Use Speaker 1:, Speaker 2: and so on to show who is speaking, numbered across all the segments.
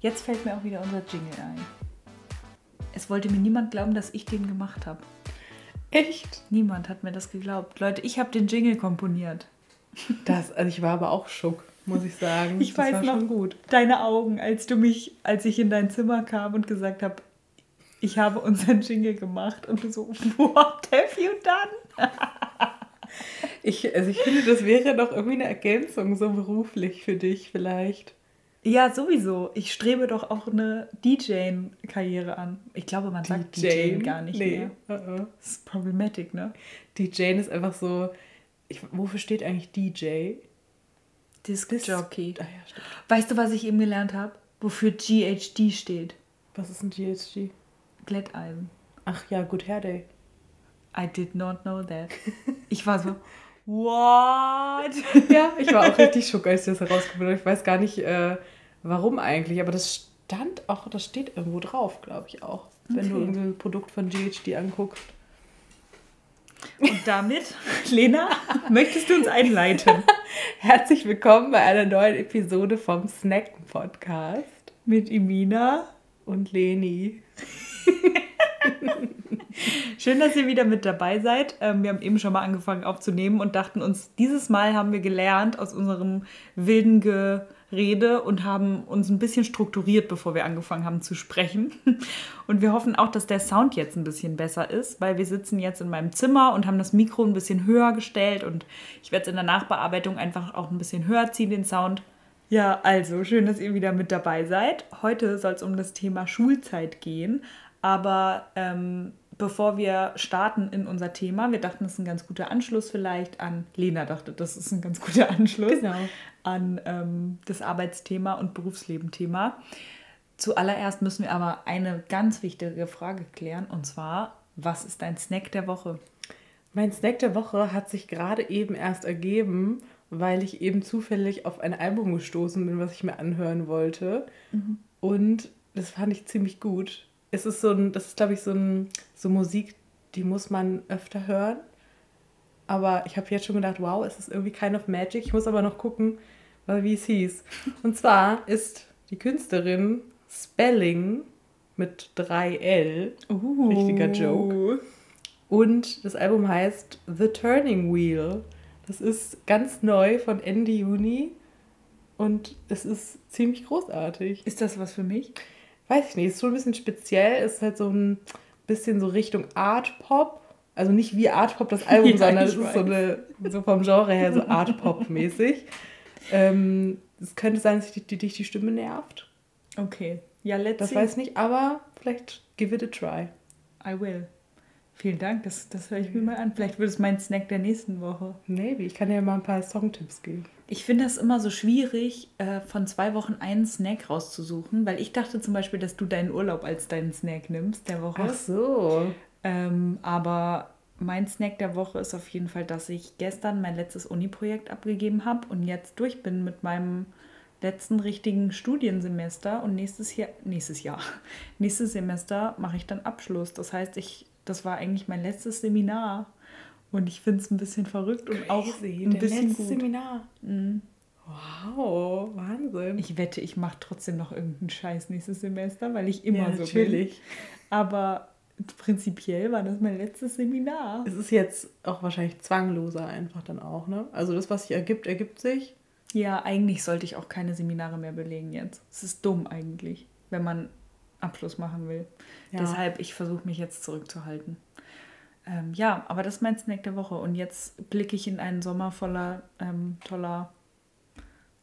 Speaker 1: Jetzt fällt mir auch wieder unser Jingle ein. Es wollte mir niemand glauben, dass ich den gemacht habe.
Speaker 2: Echt?
Speaker 1: Niemand hat mir das geglaubt. Leute, ich habe den Jingle komponiert.
Speaker 2: Das, also ich war aber auch schock, muss ich sagen.
Speaker 1: Ich das weiß noch gut. deine Augen, als du mich, als ich in dein Zimmer kam und gesagt habe, ich habe unseren Jingle gemacht und du so, what have you done?
Speaker 2: ich, also ich finde, das wäre doch irgendwie eine Ergänzung, so beruflich für dich vielleicht.
Speaker 1: Ja, sowieso. Ich strebe doch auch eine DJ-Karriere an. Ich glaube, man sagt DJ gar nicht nee. mehr. Uh -uh. Das ist problematic, ne?
Speaker 2: DJ ist einfach so. Ich, wofür steht eigentlich DJ?
Speaker 1: Disc Jockey. Ah, ja, stimmt. Weißt du, was ich eben gelernt habe? Wofür GHD steht?
Speaker 2: Was ist ein GHD?
Speaker 1: Glätteisen.
Speaker 2: Ach ja, Good Hair Day.
Speaker 1: I did not know that. Ich war so, what?
Speaker 2: ja, ich war auch richtig schock, als ich das herausgefunden habe. Ich weiß gar nicht, äh, warum eigentlich, aber das stand auch, das steht irgendwo drauf, glaube ich auch, wenn okay. du ein Produkt von GHD anguckst.
Speaker 1: Und damit, Lena, möchtest du uns einleiten?
Speaker 2: Herzlich willkommen bei einer neuen Episode vom Snacken Podcast
Speaker 1: mit Imina
Speaker 2: und Leni.
Speaker 1: Schön, dass ihr wieder mit dabei seid. Ähm, wir haben eben schon mal angefangen aufzunehmen und dachten uns, dieses Mal haben wir gelernt aus unserem wilden Gerede und haben uns ein bisschen strukturiert, bevor wir angefangen haben zu sprechen. Und wir hoffen auch, dass der Sound jetzt ein bisschen besser ist, weil wir sitzen jetzt in meinem Zimmer und haben das Mikro ein bisschen höher gestellt und ich werde es in der Nachbearbeitung einfach auch ein bisschen höher ziehen, den Sound. Ja, also schön, dass ihr wieder mit dabei seid. Heute soll es um das Thema Schulzeit gehen, aber ähm, bevor wir starten in unser Thema, wir dachten, das ist ein ganz guter Anschluss vielleicht an, Lena dachte, das ist ein ganz guter Anschluss genau. an ähm, das Arbeitsthema und Berufsleben-Thema. Zuallererst müssen wir aber eine ganz wichtige Frage klären und zwar, was ist dein Snack der Woche?
Speaker 2: Mein Snack der Woche hat sich gerade eben erst ergeben, weil ich eben zufällig auf ein Album gestoßen bin, was ich mir anhören wollte. Mhm. Und das fand ich ziemlich gut es ist so ein, das ist glaube ich so ein, so Musik, die muss man öfter hören. Aber ich habe jetzt schon gedacht, wow, es ist irgendwie kind of magic. Ich muss aber noch gucken, wie es hieß. Und zwar ist die Künstlerin Spelling mit 3L. Uh. Richtiger Joke. Und das Album heißt The Turning Wheel. Das ist ganz neu von Ende Juni und es ist ziemlich großartig.
Speaker 1: Ist das was für mich?
Speaker 2: Weiß ich nicht, ist schon ein bisschen speziell, ist halt so ein bisschen so Richtung Art Pop. Also nicht wie Art Pop das Album, ja, sondern es ist so, eine, so vom Genre her so Art Pop mäßig. Ähm, es könnte sein, dass dich die, die, die Stimme nervt.
Speaker 1: Okay. Ja, let's
Speaker 2: Das see. weiß ich nicht, aber vielleicht give it a try.
Speaker 1: I will. Vielen Dank, das, das höre ich mir mal an. Vielleicht wird es mein Snack der nächsten Woche.
Speaker 2: Maybe, ich kann dir mal ein paar Songtipps geben.
Speaker 1: Ich finde das immer so schwierig, äh, von zwei Wochen einen Snack rauszusuchen, weil ich dachte zum Beispiel, dass du deinen Urlaub als deinen Snack nimmst der Woche.
Speaker 2: Ach so.
Speaker 1: Ähm, aber mein Snack der Woche ist auf jeden Fall, dass ich gestern mein letztes Uni-Projekt abgegeben habe und jetzt durch bin mit meinem letzten richtigen Studiensemester und nächstes Jahr, nächstes Jahr, nächstes Semester mache ich dann Abschluss. Das heißt, ich das war eigentlich mein letztes Seminar. Und ich finde es ein bisschen verrückt und Crazy, auch ein bisschen letzte gut. Seminar. Mhm.
Speaker 2: Wow, Wahnsinn.
Speaker 1: Ich wette, ich mache trotzdem noch irgendeinen Scheiß nächstes Semester, weil ich immer ja, so natürlich. bin. Aber prinzipiell war das mein letztes Seminar.
Speaker 2: Es ist jetzt auch wahrscheinlich zwangloser einfach dann auch, ne? Also das, was sich ergibt, ergibt sich.
Speaker 1: Ja, eigentlich sollte ich auch keine Seminare mehr belegen jetzt. Es ist dumm eigentlich, wenn man Abschluss machen will. Ja. Deshalb, ich versuche mich jetzt zurückzuhalten. Ähm, ja, aber das ist mein Snack der Woche. Und jetzt blicke ich in einen Sommer voller ähm, toller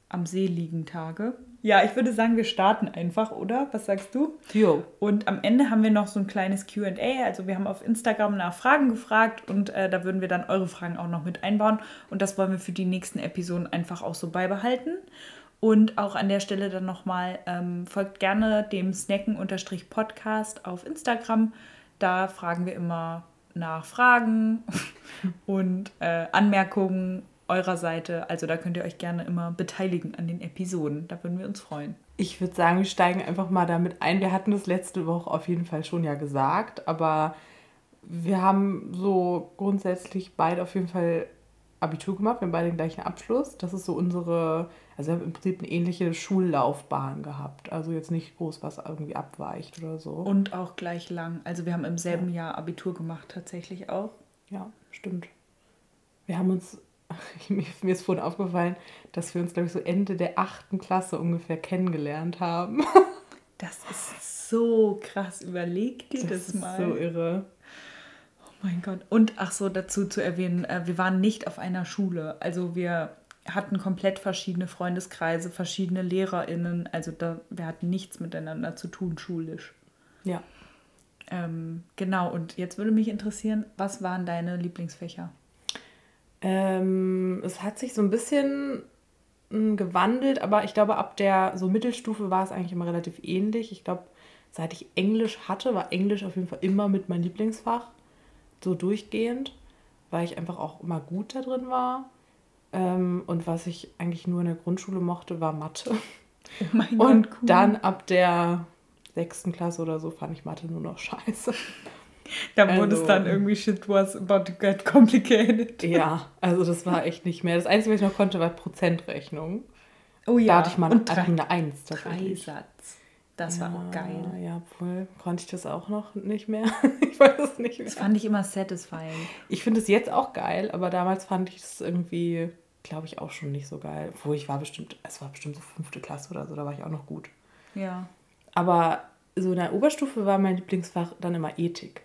Speaker 1: am See liegen Tage. Ja, ich würde sagen, wir starten einfach, oder? Was sagst du? Jo. Und am Ende haben wir noch so ein kleines QA. Also wir haben auf Instagram nach Fragen gefragt und äh, da würden wir dann eure Fragen auch noch mit einbauen. Und das wollen wir für die nächsten Episoden einfach auch so beibehalten. Und auch an der Stelle dann nochmal, ähm, folgt gerne dem Snacken-Podcast auf Instagram. Da fragen wir immer nach Fragen und äh, Anmerkungen eurer Seite. Also da könnt ihr euch gerne immer beteiligen an den Episoden. Da würden wir uns freuen.
Speaker 2: Ich würde sagen, wir steigen einfach mal damit ein. Wir hatten das letzte Woche auf jeden Fall schon ja gesagt, aber wir haben so grundsätzlich beide auf jeden Fall Abitur gemacht, wir haben beide den gleichen Abschluss. Das ist so unsere, also wir haben im Prinzip eine ähnliche Schullaufbahn gehabt. Also jetzt nicht groß was irgendwie abweicht oder so.
Speaker 1: Und auch gleich lang. Also wir haben im selben ja. Jahr Abitur gemacht tatsächlich auch.
Speaker 2: Ja, stimmt. Wir haben uns, mir ist vorhin aufgefallen, dass wir uns, glaube ich, so Ende der achten Klasse ungefähr kennengelernt haben.
Speaker 1: Das ist so krass. Überleg dir das, das mal. so irre. Mein Gott. Und ach so, dazu zu erwähnen, äh, wir waren nicht auf einer Schule. Also wir hatten komplett verschiedene Freundeskreise, verschiedene LehrerInnen. Also da, wir hatten nichts miteinander zu tun, schulisch. Ja. Ähm, genau, und jetzt würde mich interessieren, was waren deine Lieblingsfächer?
Speaker 2: Ähm, es hat sich so ein bisschen hm, gewandelt, aber ich glaube, ab der so Mittelstufe war es eigentlich immer relativ ähnlich. Ich glaube, seit ich Englisch hatte, war Englisch auf jeden Fall immer mit mein Lieblingsfach. So durchgehend, weil ich einfach auch immer gut da drin war. Ähm, und was ich eigentlich nur in der Grundschule mochte, war Mathe. Oh mein Gott, und cool. dann ab der sechsten Klasse oder so fand ich Mathe nur noch scheiße.
Speaker 1: Da wurde also, es dann irgendwie shit was about to get complicated.
Speaker 2: Ja, also das war echt nicht mehr. Das Einzige, was ich noch konnte, war Prozentrechnung. Oh ja. Da hatte ich mal Und drei, eine Eins. Dreisatz. Das ja, war auch geil. Ja, wohl konnte ich das auch noch nicht mehr. ich
Speaker 1: weiß es nicht mehr. Das fand ich immer satisfying.
Speaker 2: Ich finde es jetzt auch geil, aber damals fand ich es irgendwie, glaube ich, auch schon nicht so geil. Obwohl ich war bestimmt, es war bestimmt so fünfte Klasse oder so, da war ich auch noch gut. Ja. Aber so in der Oberstufe war mein Lieblingsfach dann immer Ethik.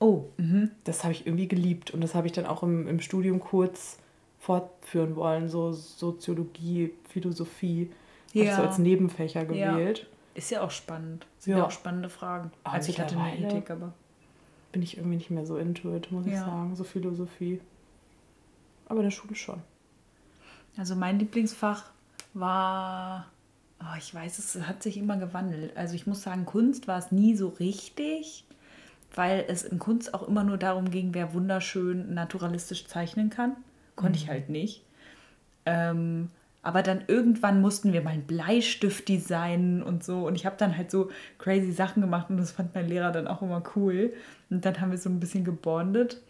Speaker 2: Oh, mh. das habe ich irgendwie geliebt und das habe ich dann auch im, im Studium kurz fortführen wollen, so Soziologie, Philosophie, ja. habe ich so als Nebenfächer gewählt. Ja.
Speaker 1: Ist ja auch spannend. Sind ja, ja auch spannende Fragen. Aber also ich hatte
Speaker 2: eine Ethik, aber bin ich irgendwie nicht mehr so into it, muss ja. ich sagen, so Philosophie. Aber in der Schule schon.
Speaker 1: Also mein Lieblingsfach war, oh, ich weiß, es hat sich immer gewandelt. Also ich muss sagen, Kunst war es nie so richtig weil es in Kunst auch immer nur darum ging, wer wunderschön naturalistisch zeichnen kann. Konnte mhm. ich halt nicht. Ähm, aber dann irgendwann mussten wir mal einen Bleistift designen und so. Und ich habe dann halt so crazy Sachen gemacht und das fand mein Lehrer dann auch immer cool. Und dann haben wir so ein bisschen gebondet.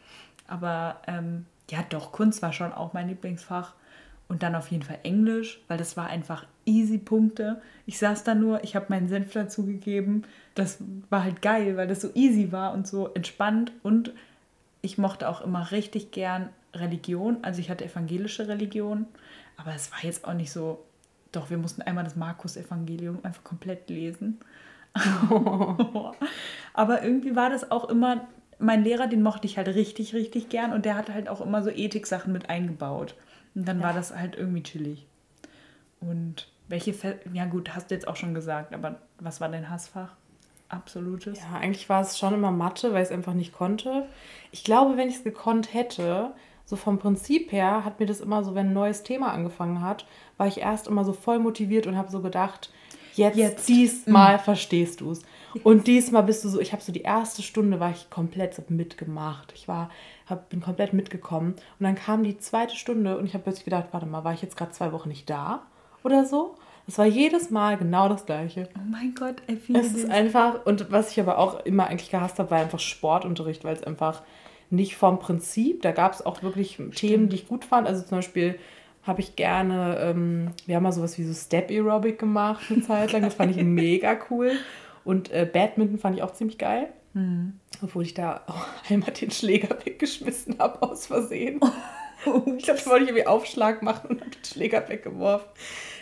Speaker 1: Aber ähm, ja, doch, Kunst war schon auch mein Lieblingsfach. Und dann auf jeden Fall Englisch, weil das war einfach easy Punkte. Ich saß da nur, ich habe meinen Senf dazugegeben. Das war halt geil, weil das so easy war und so entspannt. Und ich mochte auch immer richtig gern Religion. Also ich hatte evangelische Religion, aber es war jetzt auch nicht so. Doch, wir mussten einmal das Markus-Evangelium einfach komplett lesen. aber irgendwie war das auch immer, mein Lehrer, den mochte ich halt richtig, richtig gern und der hat halt auch immer so Ethik-Sachen mit eingebaut. Und dann ja. war das halt irgendwie chillig. Und welche, Fe ja gut, hast du jetzt auch schon gesagt, aber was war dein Hassfach? Absolutes?
Speaker 2: Ja, eigentlich war es schon immer Mathe, weil ich es einfach nicht konnte. Ich glaube, wenn ich es gekonnt hätte, so vom Prinzip her, hat mir das immer so, wenn ein neues Thema angefangen hat, war ich erst immer so voll motiviert und habe so gedacht, jetzt, jetzt. diesmal mm. verstehst du es. Und diesmal bist du so, ich habe so die erste Stunde war ich komplett so mitgemacht. Ich war, hab, bin komplett mitgekommen. Und dann kam die zweite Stunde und ich habe plötzlich gedacht, warte mal, war ich jetzt gerade zwei Wochen nicht da oder so? Es war jedes Mal genau das Gleiche.
Speaker 1: Oh mein Gott, ey,
Speaker 2: wie Es ist einfach, und was ich aber auch immer eigentlich gehasst habe, war einfach Sportunterricht, weil es einfach nicht vom Prinzip, da gab es auch wirklich Stimmt. Themen, die ich gut fand. Also zum Beispiel habe ich gerne, ähm, wir haben mal sowas wie so Step Aerobic gemacht eine Zeit lang. Das fand ich mega cool. Und äh, Badminton fand ich auch ziemlich geil. Mhm. Obwohl ich da auch einmal den Schläger weggeschmissen habe aus Versehen. ich glaube, da wollte ich irgendwie Aufschlag machen und habe den Schläger weggeworfen.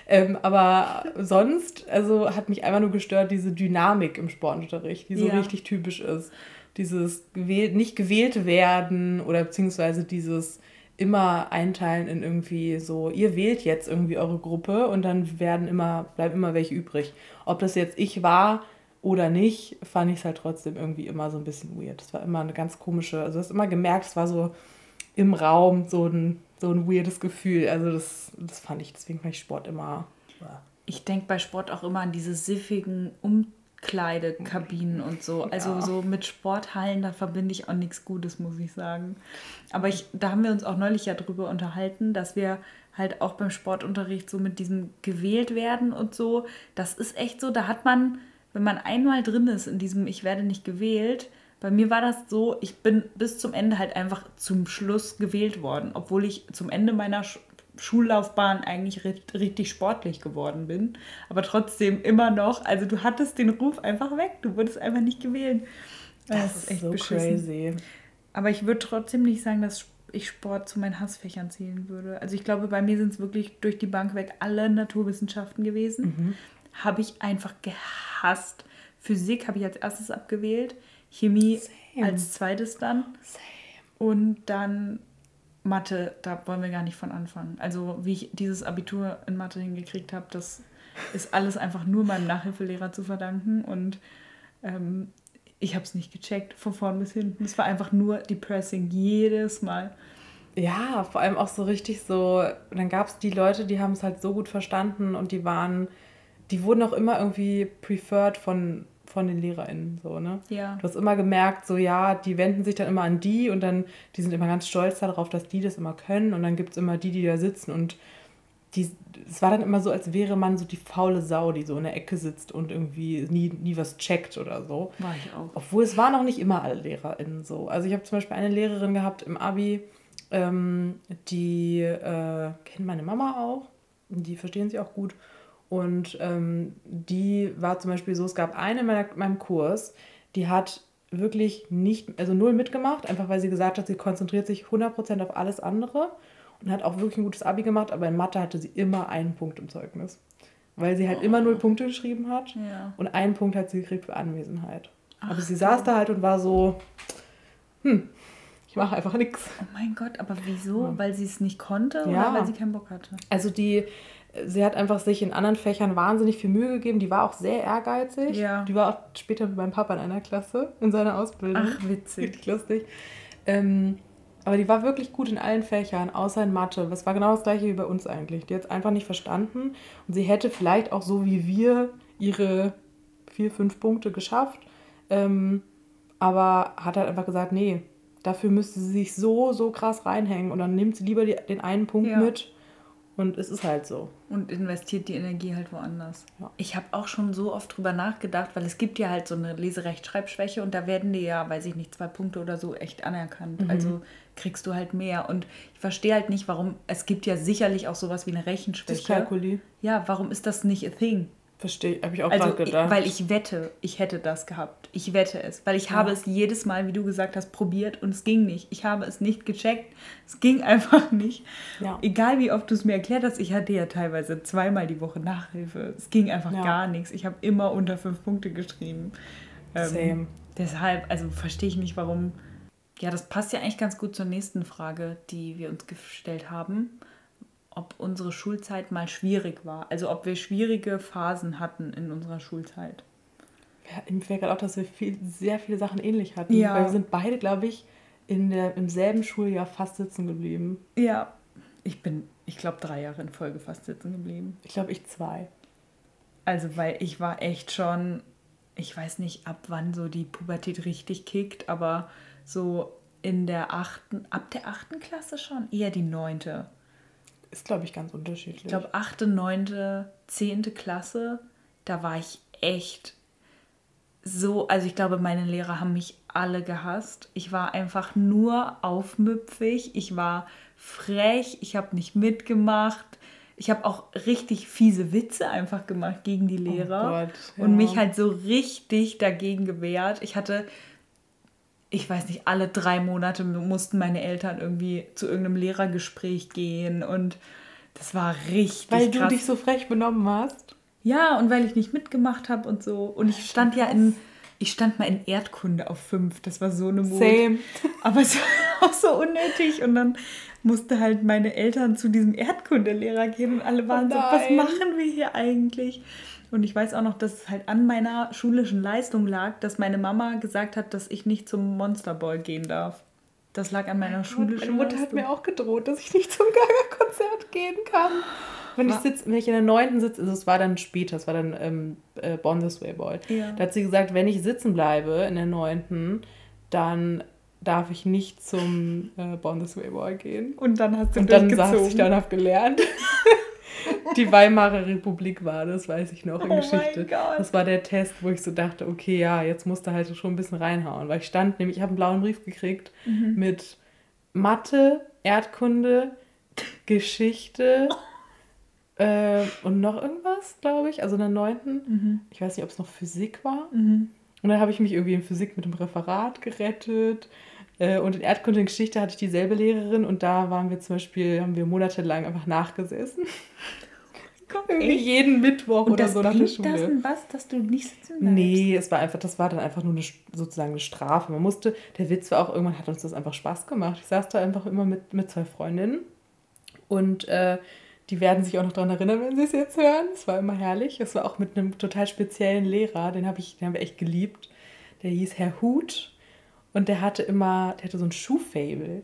Speaker 2: Ähm, aber sonst, also hat mich einfach nur gestört, diese Dynamik im Sportunterricht, die so ja. richtig typisch ist. Dieses gewählt, nicht gewählt werden oder beziehungsweise dieses immer einteilen in irgendwie so, ihr wählt jetzt irgendwie eure Gruppe und dann werden immer, bleiben immer welche übrig. Ob das jetzt ich war oder nicht, fand ich es halt trotzdem irgendwie immer so ein bisschen weird. Es war immer eine ganz komische, also du hast immer gemerkt, es war so im Raum so ein, so ein weirdes Gefühl. Also das, das fand ich, deswegen fand ich Sport immer.
Speaker 1: Ich denke bei Sport auch immer an diese siffigen Umkleidekabinen und so. Also ja. so mit Sporthallen, da verbinde ich auch nichts Gutes, muss ich sagen. Aber ich, da haben wir uns auch neulich ja drüber unterhalten, dass wir halt auch beim Sportunterricht so mit diesem gewählt werden und so. Das ist echt so, da hat man wenn man einmal drin ist in diesem Ich werde nicht gewählt, Bei mir war das so, ich bin bis zum Ende halt einfach zum Schluss gewählt worden, obwohl ich zum Ende meiner Schullaufbahn eigentlich richtig sportlich geworden bin. Aber trotzdem immer noch, also du hattest den Ruf einfach weg, du wurdest einfach nicht gewählt. Das, das ist echt so beschissen. crazy. Aber ich würde trotzdem nicht sagen, dass ich Sport zu meinen Hassfächern zählen würde. Also ich glaube, bei mir sind es wirklich durch die Bank weg alle Naturwissenschaften gewesen. Mhm. Habe ich einfach gehasst. Physik habe ich als erstes abgewählt, Chemie Same. als zweites dann. Same. Und dann Mathe, da wollen wir gar nicht von anfangen. Also wie ich dieses Abitur in Mathe hingekriegt habe, das ist alles einfach nur meinem Nachhilfelehrer zu verdanken. Und ähm, ich habe es nicht gecheckt, von vorn bis hinten. Es war einfach nur depressing, jedes Mal.
Speaker 2: Ja, vor allem auch so richtig so, dann gab es die Leute, die haben es halt so gut verstanden und die waren, die wurden auch immer irgendwie preferred von, von den LehrerInnen, so, ne? Ja. Du hast immer gemerkt, so, ja, die wenden sich dann immer an die und dann, die sind immer ganz stolz darauf, dass die das immer können und dann gibt es immer die, die da sitzen und die, es war dann immer so, als wäre man so die faule Sau, die so in der Ecke sitzt und irgendwie nie, nie was checkt oder so. War ich auch. Obwohl es waren auch nicht immer alle LehrerInnen so. Also ich habe zum Beispiel eine Lehrerin gehabt im Abi, ähm, die äh, kennt meine Mama auch. Die verstehen sie auch gut. Und ähm, die war zum Beispiel so, es gab eine in meiner, meinem Kurs, die hat wirklich nicht, also null mitgemacht, einfach weil sie gesagt hat, sie konzentriert sich 100% auf alles andere und hat auch wirklich ein gutes Abi gemacht, aber in Mathe hatte sie immer einen Punkt im Zeugnis. Weil sie halt oh. immer null Punkte geschrieben hat ja. und einen Punkt hat sie gekriegt für Anwesenheit. Ach, aber sie saß da halt und war so, hm, ich mache einfach nichts.
Speaker 1: Oh mein Gott, aber wieso? Ja. Weil sie es nicht konnte ja. oder weil sie keinen Bock hatte?
Speaker 2: Also die, sie hat einfach sich in anderen Fächern wahnsinnig viel Mühe gegeben. Die war auch sehr ehrgeizig. Ja. Die war auch später mit meinem Papa in einer Klasse in seiner Ausbildung. Ach, witzig. Lustig. Ähm, aber die war wirklich gut in allen Fächern, außer in Mathe. Das war genau das gleiche wie bei uns eigentlich. Die hat es einfach nicht verstanden. Und sie hätte vielleicht auch so wie wir ihre vier, fünf Punkte geschafft. Ähm, aber hat halt einfach gesagt, nee, dafür müsste sie sich so, so krass reinhängen. Und dann nimmt sie lieber die, den einen Punkt ja. mit und es ist halt so.
Speaker 1: Und investiert die Energie halt woanders. Ja. Ich habe auch schon so oft drüber nachgedacht, weil es gibt ja halt so eine Leserechtschreibschwäche und da werden dir ja, weiß ich nicht, zwei Punkte oder so echt anerkannt. Mhm. Also kriegst du halt mehr. Und ich verstehe halt nicht, warum, es gibt ja sicherlich auch sowas wie eine Rechenschwäche. Dyskalkulie. Ja, warum ist das nicht a thing? Verstehe, habe ich auch also, gedacht. Weil ich wette, ich hätte das gehabt. Ich wette es. Weil ich ja. habe es jedes Mal, wie du gesagt hast, probiert und es ging nicht. Ich habe es nicht gecheckt. Es ging einfach nicht. Ja. Egal wie oft du es mir erklärt hast, ich hatte ja teilweise zweimal die Woche Nachhilfe. Es ging einfach ja. gar nichts. Ich habe immer unter fünf Punkte geschrieben. Ähm, Same. Deshalb, also verstehe ich nicht, warum. Ja, das passt ja eigentlich ganz gut zur nächsten Frage, die wir uns gestellt haben ob unsere Schulzeit mal schwierig war. Also ob wir schwierige Phasen hatten in unserer Schulzeit.
Speaker 2: Ja, mir fällt gerade auch, dass wir viel, sehr viele Sachen ähnlich hatten. Ja. Weil wir sind beide, glaube ich, in der, im selben Schuljahr fast sitzen geblieben.
Speaker 1: Ja, ich bin, ich glaube, drei Jahre in Folge fast sitzen geblieben.
Speaker 2: Ich glaube, ich zwei.
Speaker 1: Also, weil ich war echt schon, ich weiß nicht, ab wann so die Pubertät richtig kickt, aber so in der achten, ab der achten Klasse schon, eher die neunte.
Speaker 2: Ist, glaube ich, ganz unterschiedlich.
Speaker 1: Ich glaube, 8., 9., 10. Klasse, da war ich echt so, also ich glaube, meine Lehrer haben mich alle gehasst. Ich war einfach nur aufmüpfig, ich war frech, ich habe nicht mitgemacht. Ich habe auch richtig fiese Witze einfach gemacht gegen die oh Lehrer oh Gott, ja. und mich halt so richtig dagegen gewehrt. Ich hatte ich weiß nicht, alle drei Monate mussten meine Eltern irgendwie zu irgendeinem Lehrergespräch gehen und das war richtig
Speaker 2: Weil krass. du dich so frech benommen hast?
Speaker 1: Ja, und weil ich nicht mitgemacht habe und so. Und ich stand ja in, ich stand mal in Erdkunde auf fünf. Das war so eine Mut. Same. Aber es war auch so unnötig. Und dann musste halt meine Eltern zu diesem Erdkundelehrer gehen und alle waren oh so, was machen wir hier eigentlich? Und ich weiß auch noch, dass es halt an meiner schulischen Leistung lag, dass meine Mama gesagt hat, dass ich nicht zum Monsterball gehen darf. Das lag an meiner schulischen
Speaker 2: Meine Mutter hat mir auch gedroht, dass ich nicht zum Gaga-Konzert gehen kann. Wenn ich, sitz, wenn ich in der neunten sitze, also es war dann später, es war dann ähm, äh, Born This Way Boy. Ja. Da hat sie gesagt, wenn ich sitzen bleibe in der neunten, dann darf ich nicht zum äh, Born This Way Boy gehen. Und dann hast du Und dann saß ich dann, hab gelernt. die Weimarer Republik war, das weiß ich noch in oh Geschichte. Das war der Test, wo ich so dachte, okay, ja, jetzt musst du halt schon ein bisschen reinhauen. Weil ich stand nämlich, ich habe einen blauen Brief gekriegt mhm. mit Mathe, Erdkunde, Geschichte äh, und noch irgendwas, glaube ich. Also in der neunten. Mhm. Ich weiß nicht, ob es noch Physik war. Mhm. Und dann habe ich mich irgendwie in Physik mit dem Referat gerettet. Äh, und in Erdkunde und Geschichte hatte ich dieselbe Lehrerin und da waren wir zum Beispiel, haben wir monatelang einfach nachgesessen. Gott, Irgendwie jeden Mittwoch und oder so nach der Schule. Das was, dass du nicht sitzen bleibst? Nee, es war einfach, das war dann einfach nur eine, sozusagen eine Strafe. Man musste, der Witz war auch, irgendwann hat uns das einfach Spaß gemacht. Ich saß da einfach immer mit, mit zwei Freundinnen und äh, die werden sich auch noch daran erinnern, wenn sie es jetzt hören. Es war immer herrlich. Es war auch mit einem total speziellen Lehrer, den habe ich, den haben wir echt geliebt. Der hieß Herr Huth und der hatte immer, der hatte so ein Schuhfable.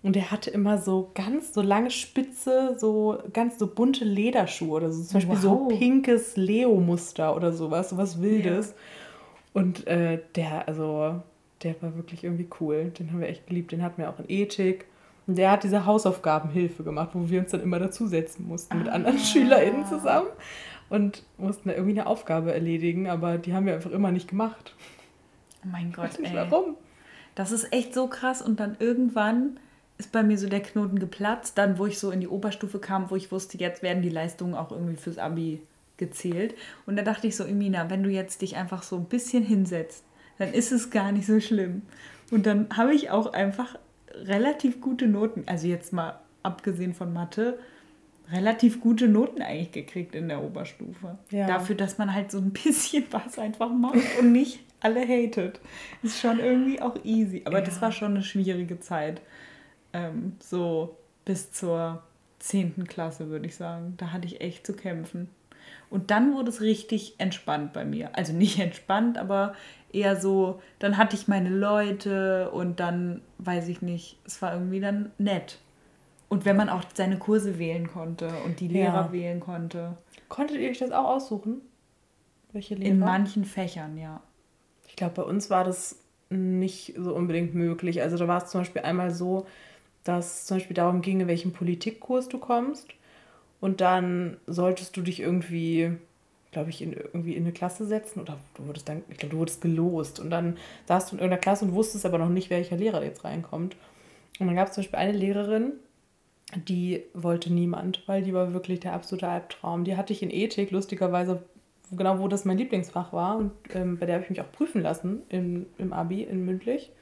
Speaker 2: Und der hatte immer so ganz so lange spitze, so ganz so bunte Lederschuhe oder so. Zum Beispiel wow. so pinkes Leo-Muster oder sowas, sowas Wildes. Ja. Und äh, der, also, der war wirklich irgendwie cool. Den haben wir echt geliebt. Den hatten wir auch in Ethik. Und der hat diese Hausaufgabenhilfe gemacht, wo wir uns dann immer dazusetzen mussten ah. mit anderen SchülerInnen zusammen. Und mussten da irgendwie eine Aufgabe erledigen, aber die haben wir einfach immer nicht gemacht.
Speaker 1: Oh mein Gott, ich weiß nicht ey. warum. Das ist echt so krass. Und dann irgendwann ist bei mir so der Knoten geplatzt. Dann, wo ich so in die Oberstufe kam, wo ich wusste, jetzt werden die Leistungen auch irgendwie fürs Abi gezählt. Und da dachte ich so, Emina, wenn du jetzt dich einfach so ein bisschen hinsetzt, dann ist es gar nicht so schlimm. Und dann habe ich auch einfach relativ gute Noten, also jetzt mal abgesehen von Mathe, relativ gute Noten eigentlich gekriegt in der Oberstufe. Ja. Dafür, dass man halt so ein bisschen was einfach macht und nicht alle hatet. Ist schon irgendwie auch easy. Aber ja. das war schon eine schwierige Zeit. Ähm, so bis zur 10. Klasse, würde ich sagen. Da hatte ich echt zu kämpfen. Und dann wurde es richtig entspannt bei mir. Also nicht entspannt, aber eher so, dann hatte ich meine Leute und dann, weiß ich nicht, es war irgendwie dann nett. Und wenn man auch seine Kurse wählen konnte und die Lehrer ja. wählen konnte.
Speaker 2: Konntet ihr euch das auch aussuchen?
Speaker 1: Welche Lehrer? In manchen Fächern, ja.
Speaker 2: Ich glaube, bei uns war das nicht so unbedingt möglich. Also da war es zum Beispiel einmal so, dass es zum Beispiel darum ging, in welchen Politikkurs du kommst. Und dann solltest du dich irgendwie, glaube ich, in, irgendwie in eine Klasse setzen. Oder du wurdest dann, ich glaube, du wurdest gelost. Und dann saßt du in irgendeiner Klasse und wusstest aber noch nicht, welcher Lehrer jetzt reinkommt. Und dann gab es zum Beispiel eine Lehrerin, die wollte niemand, weil die war wirklich der absolute Albtraum. Die hatte ich in Ethik, lustigerweise genau wo das mein Lieblingsfach war und ähm, bei der habe ich mich auch prüfen lassen im, im Abi, in mündlich.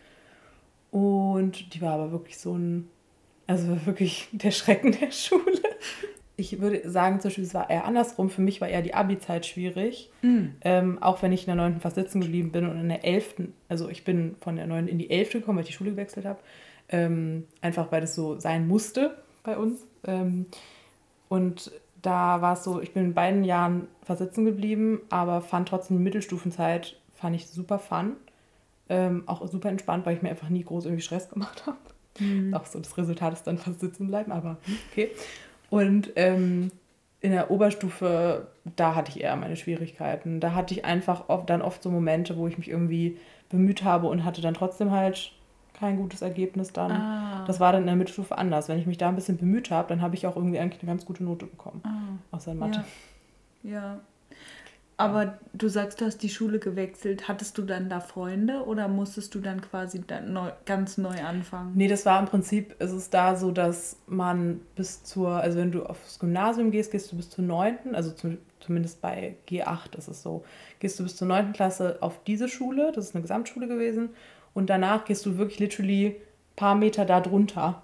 Speaker 2: Und die war aber wirklich so ein, also wirklich der Schrecken der Schule. Ich würde sagen, zum Beispiel, es war eher andersrum. Für mich war eher die Abi-Zeit schwierig. Mhm. Ähm, auch wenn ich in der 9. fast sitzen geblieben bin und in der 11., also ich bin von der 9. in die 11. gekommen, weil ich die Schule gewechselt habe. Ähm, einfach weil das so sein musste bei uns. Ähm, und da war es so, ich bin in beiden Jahren versitzen geblieben, aber fand trotzdem die Mittelstufenzeit, fand ich super fun. Ähm, auch super entspannt, weil ich mir einfach nie groß irgendwie Stress gemacht habe. Mhm. Auch so das Resultat ist dann fast sitzen bleiben, aber okay. Und ähm, in der Oberstufe, da hatte ich eher meine Schwierigkeiten. Da hatte ich einfach oft, dann oft so Momente, wo ich mich irgendwie bemüht habe und hatte dann trotzdem halt kein gutes Ergebnis dann. Ah. Das war dann in der Mittelstufe anders. Wenn ich mich da ein bisschen bemüht habe, dann habe ich auch irgendwie eigentlich eine ganz gute Note bekommen. Ah. Außer in Mathe.
Speaker 1: Ja. ja. Aber du sagst, du hast die Schule gewechselt. Hattest du dann da Freunde oder musstest du dann quasi dann neu, ganz neu anfangen?
Speaker 2: Nee, das war im Prinzip, ist es da so, dass man bis zur, also wenn du aufs Gymnasium gehst, gehst du bis zur 9., also zu, zumindest bei G8 ist es so, gehst du bis zur 9. Klasse auf diese Schule, das ist eine Gesamtschule gewesen, und danach gehst du wirklich literally ein paar Meter da drunter.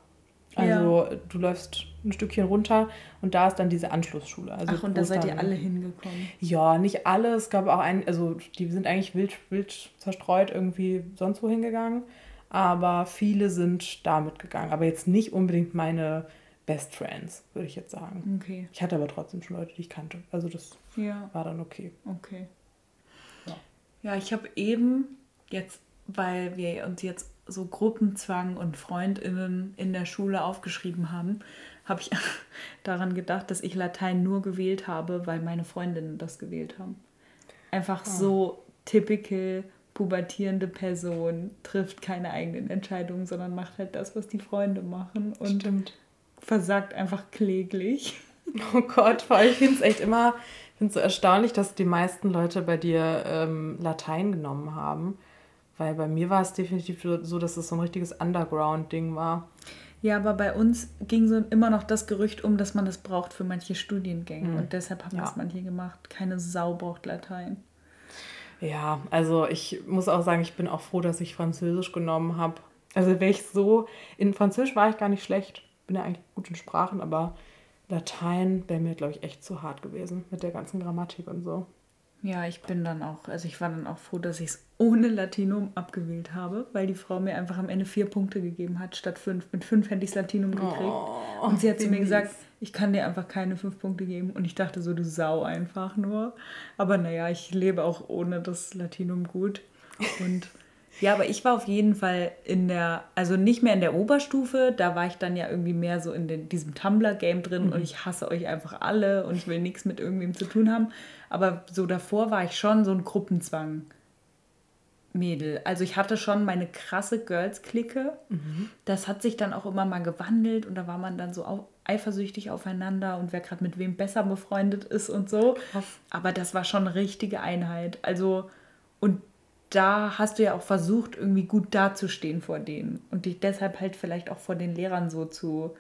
Speaker 2: Also ja. du läufst ein Stückchen runter und da ist dann diese Anschlussschule. Also Ach, und da seid ihr alle hingekommen? Ja, nicht alle. Es gab auch einen, also die sind eigentlich wild, wild zerstreut irgendwie sonst wo hingegangen. Aber viele sind da mitgegangen. Aber jetzt nicht unbedingt meine Best Friends, würde ich jetzt sagen. Okay. Ich hatte aber trotzdem schon Leute, die ich kannte. Also das ja. war dann okay. Okay.
Speaker 1: Ja, ja ich habe eben jetzt weil wir uns jetzt so Gruppenzwang und Freundinnen in der Schule aufgeschrieben haben, habe ich daran gedacht, dass ich Latein nur gewählt habe, weil meine Freundinnen das gewählt haben. Einfach oh. so typical pubertierende Person trifft keine eigenen Entscheidungen, sondern macht halt das, was die Freunde machen und Stimmt. versagt einfach kläglich.
Speaker 2: Oh Gott, vor allem, ich finde es echt immer, es so erstaunlich, dass die meisten Leute bei dir ähm, Latein genommen haben. Weil bei mir war es definitiv so, dass es so ein richtiges Underground-Ding war.
Speaker 1: Ja, aber bei uns ging so immer noch das Gerücht um, dass man das braucht für manche Studiengänge. Mhm. Und deshalb haben ja. das manche gemacht. Keine Sau braucht Latein.
Speaker 2: Ja, also ich muss auch sagen, ich bin auch froh, dass ich Französisch genommen habe. Also wäre ich so, in Französisch war ich gar nicht schlecht. Bin ja eigentlich gut in Sprachen, aber Latein wäre mir, glaube ich, echt zu hart gewesen mit der ganzen Grammatik und so.
Speaker 1: Ja, ich bin dann auch, also ich war dann auch froh, dass ich es ohne Latinum abgewählt habe, weil die Frau mir einfach am Ende vier Punkte gegeben hat, statt fünf. Mit fünf hätte ich das Latinum gekriegt. Oh, und sie hat zu mir gesagt, ich kann dir einfach keine fünf Punkte geben. Und ich dachte so, du Sau einfach nur. Aber naja, ich lebe auch ohne das Latinum gut. Und ja, aber ich war auf jeden Fall in der, also nicht mehr in der Oberstufe, da war ich dann ja irgendwie mehr so in den, diesem Tumblr-Game drin mhm. und ich hasse euch einfach alle und ich will nichts mit irgendwem zu tun haben. Aber so davor war ich schon so ein Gruppenzwang. Mädel. Also ich hatte schon meine krasse Girls-Clique. Mhm. Das hat sich dann auch immer mal gewandelt und da war man dann so eifersüchtig aufeinander und wer gerade mit wem besser befreundet ist und so. Krass. Aber das war schon eine richtige Einheit. Also und da hast du ja auch versucht, irgendwie gut dazustehen vor denen und dich deshalb halt vielleicht auch vor den Lehrern so zu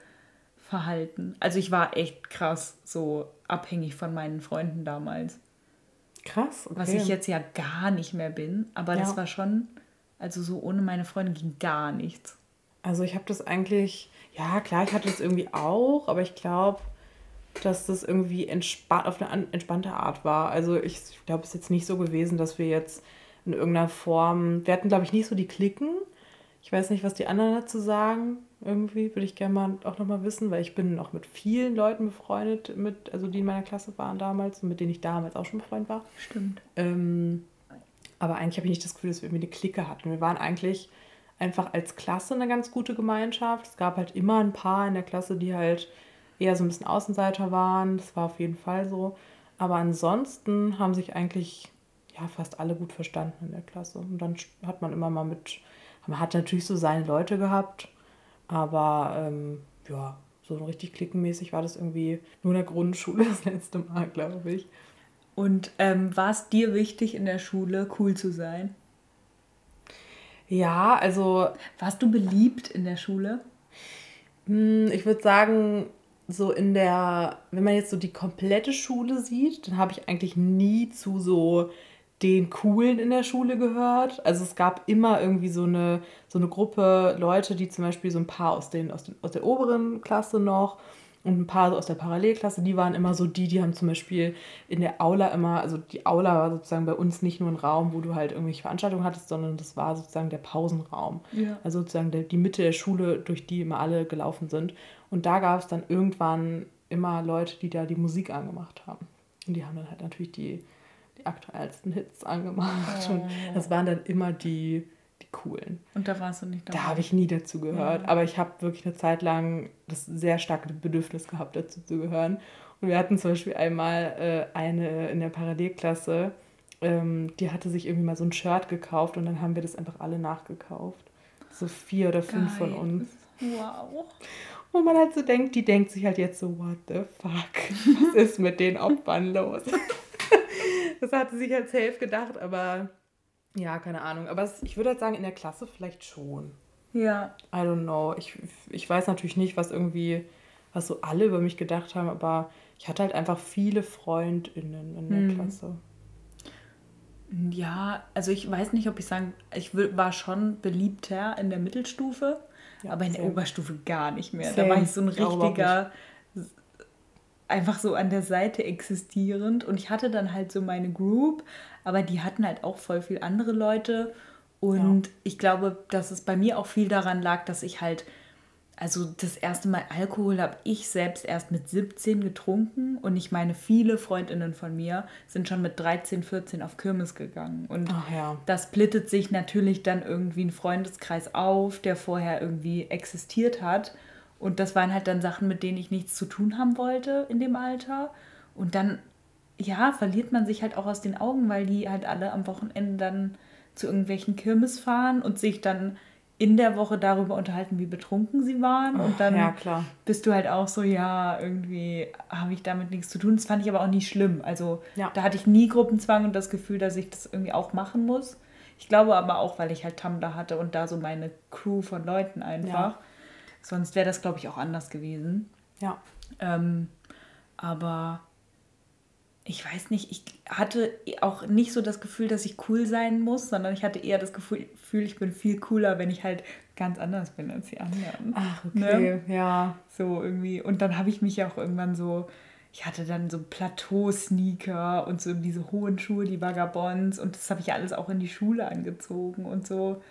Speaker 1: verhalten. Also ich war echt krass so abhängig von meinen Freunden damals. Krass, okay. Was ich jetzt ja gar nicht mehr bin, aber ja. das war schon, also so ohne meine Freunde ging gar nichts.
Speaker 2: Also ich habe das eigentlich, ja klar, ich hatte das irgendwie auch, aber ich glaube, dass das irgendwie entspannt, auf eine entspannte Art war. Also ich glaube, es ist jetzt nicht so gewesen, dass wir jetzt in irgendeiner Form. Wir hatten, glaube ich, nicht so die Klicken. Ich weiß nicht, was die anderen dazu sagen. Irgendwie würde ich gerne mal auch nochmal wissen, weil ich bin auch mit vielen Leuten befreundet, mit, also die in meiner Klasse waren damals und mit denen ich damals auch schon befreundet war. Stimmt. Ähm, aber eigentlich habe ich nicht das Gefühl, dass wir irgendwie eine Clique hatten. Wir waren eigentlich einfach als Klasse eine ganz gute Gemeinschaft. Es gab halt immer ein paar in der Klasse, die halt eher so ein bisschen Außenseiter waren. Das war auf jeden Fall so. Aber ansonsten haben sich eigentlich ja, fast alle gut verstanden in der Klasse. Und dann hat man immer mal mit, man hat natürlich so seine Leute gehabt, aber ähm, ja, so richtig klickenmäßig war das irgendwie nur in der Grundschule das letzte Mal, glaube ich.
Speaker 1: Und ähm, war es dir wichtig, in der Schule cool zu sein?
Speaker 2: Ja, also.
Speaker 1: Warst du beliebt in der Schule?
Speaker 2: Hm, ich würde sagen, so in der, wenn man jetzt so die komplette Schule sieht, dann habe ich eigentlich nie zu so den Coolen in der Schule gehört. Also es gab immer irgendwie so eine, so eine Gruppe Leute, die zum Beispiel so ein paar aus, den, aus, den, aus der oberen Klasse noch und ein paar aus der Parallelklasse, die waren immer so die, die haben zum Beispiel in der Aula immer, also die Aula war sozusagen bei uns nicht nur ein Raum, wo du halt irgendwelche Veranstaltungen hattest, sondern das war sozusagen der Pausenraum. Ja. Also sozusagen der, die Mitte der Schule, durch die immer alle gelaufen sind. Und da gab es dann irgendwann immer Leute, die da die Musik angemacht haben. Und die haben dann halt natürlich die die aktuellsten Hits angemacht. Oh. Und das waren dann immer die, die coolen.
Speaker 1: Und da warst du nicht
Speaker 2: dabei? Da habe ich nie dazu gehört. Ja. Aber ich habe wirklich eine Zeit lang das sehr starke Bedürfnis gehabt, dazu zu gehören. Und wir hatten zum Beispiel einmal äh, eine in der Parallelklasse, ähm, die hatte sich irgendwie mal so ein Shirt gekauft und dann haben wir das einfach alle nachgekauft. So vier oder fünf Geil. von uns. Wow. Wo man halt so denkt, die denkt sich halt jetzt so, what the fuck, was ist mit den Opfern los? das hatte sich als safe gedacht, aber ja, keine Ahnung. Aber es, ich würde halt sagen, in der Klasse vielleicht schon. Ja. I don't know. Ich, ich weiß natürlich nicht, was irgendwie, was so alle über mich gedacht haben, aber ich hatte halt einfach viele FreundInnen in der hm. Klasse.
Speaker 1: Ja, also ich weiß nicht, ob ich sagen, ich war schon beliebter in der Mittelstufe, ja, aber in der Oberstufe gar nicht mehr. Same. Da war ich so ein richtiger einfach so an der Seite existierend. Und ich hatte dann halt so meine Group, aber die hatten halt auch voll viel andere Leute. Und ja. ich glaube, dass es bei mir auch viel daran lag, dass ich halt, also das erste Mal Alkohol habe ich selbst erst mit 17 getrunken und ich meine, viele Freundinnen von mir sind schon mit 13, 14 auf Kirmes gegangen. Und ja. das splittet sich natürlich dann irgendwie ein Freundeskreis auf, der vorher irgendwie existiert hat. Und das waren halt dann Sachen, mit denen ich nichts zu tun haben wollte in dem Alter. Und dann, ja, verliert man sich halt auch aus den Augen, weil die halt alle am Wochenende dann zu irgendwelchen Kirmes fahren und sich dann in der Woche darüber unterhalten, wie betrunken sie waren. Und dann ja, bist du halt auch so, ja, irgendwie habe ich damit nichts zu tun. Das fand ich aber auch nicht schlimm. Also ja. da hatte ich nie Gruppenzwang und das Gefühl, dass ich das irgendwie auch machen muss. Ich glaube aber auch, weil ich halt Tumblr hatte und da so meine Crew von Leuten einfach. Ja. Sonst wäre das, glaube ich, auch anders gewesen. Ja. Ähm, aber ich weiß nicht, ich hatte auch nicht so das Gefühl, dass ich cool sein muss, sondern ich hatte eher das Gefühl, ich bin viel cooler, wenn ich halt ganz anders bin als die anderen. Ach, ne? okay, ne? ja. So irgendwie. Und dann habe ich mich ja auch irgendwann so, ich hatte dann so Plateau-Sneaker und so diese hohen Schuhe, die Vagabonds und das habe ich alles auch in die Schule angezogen und so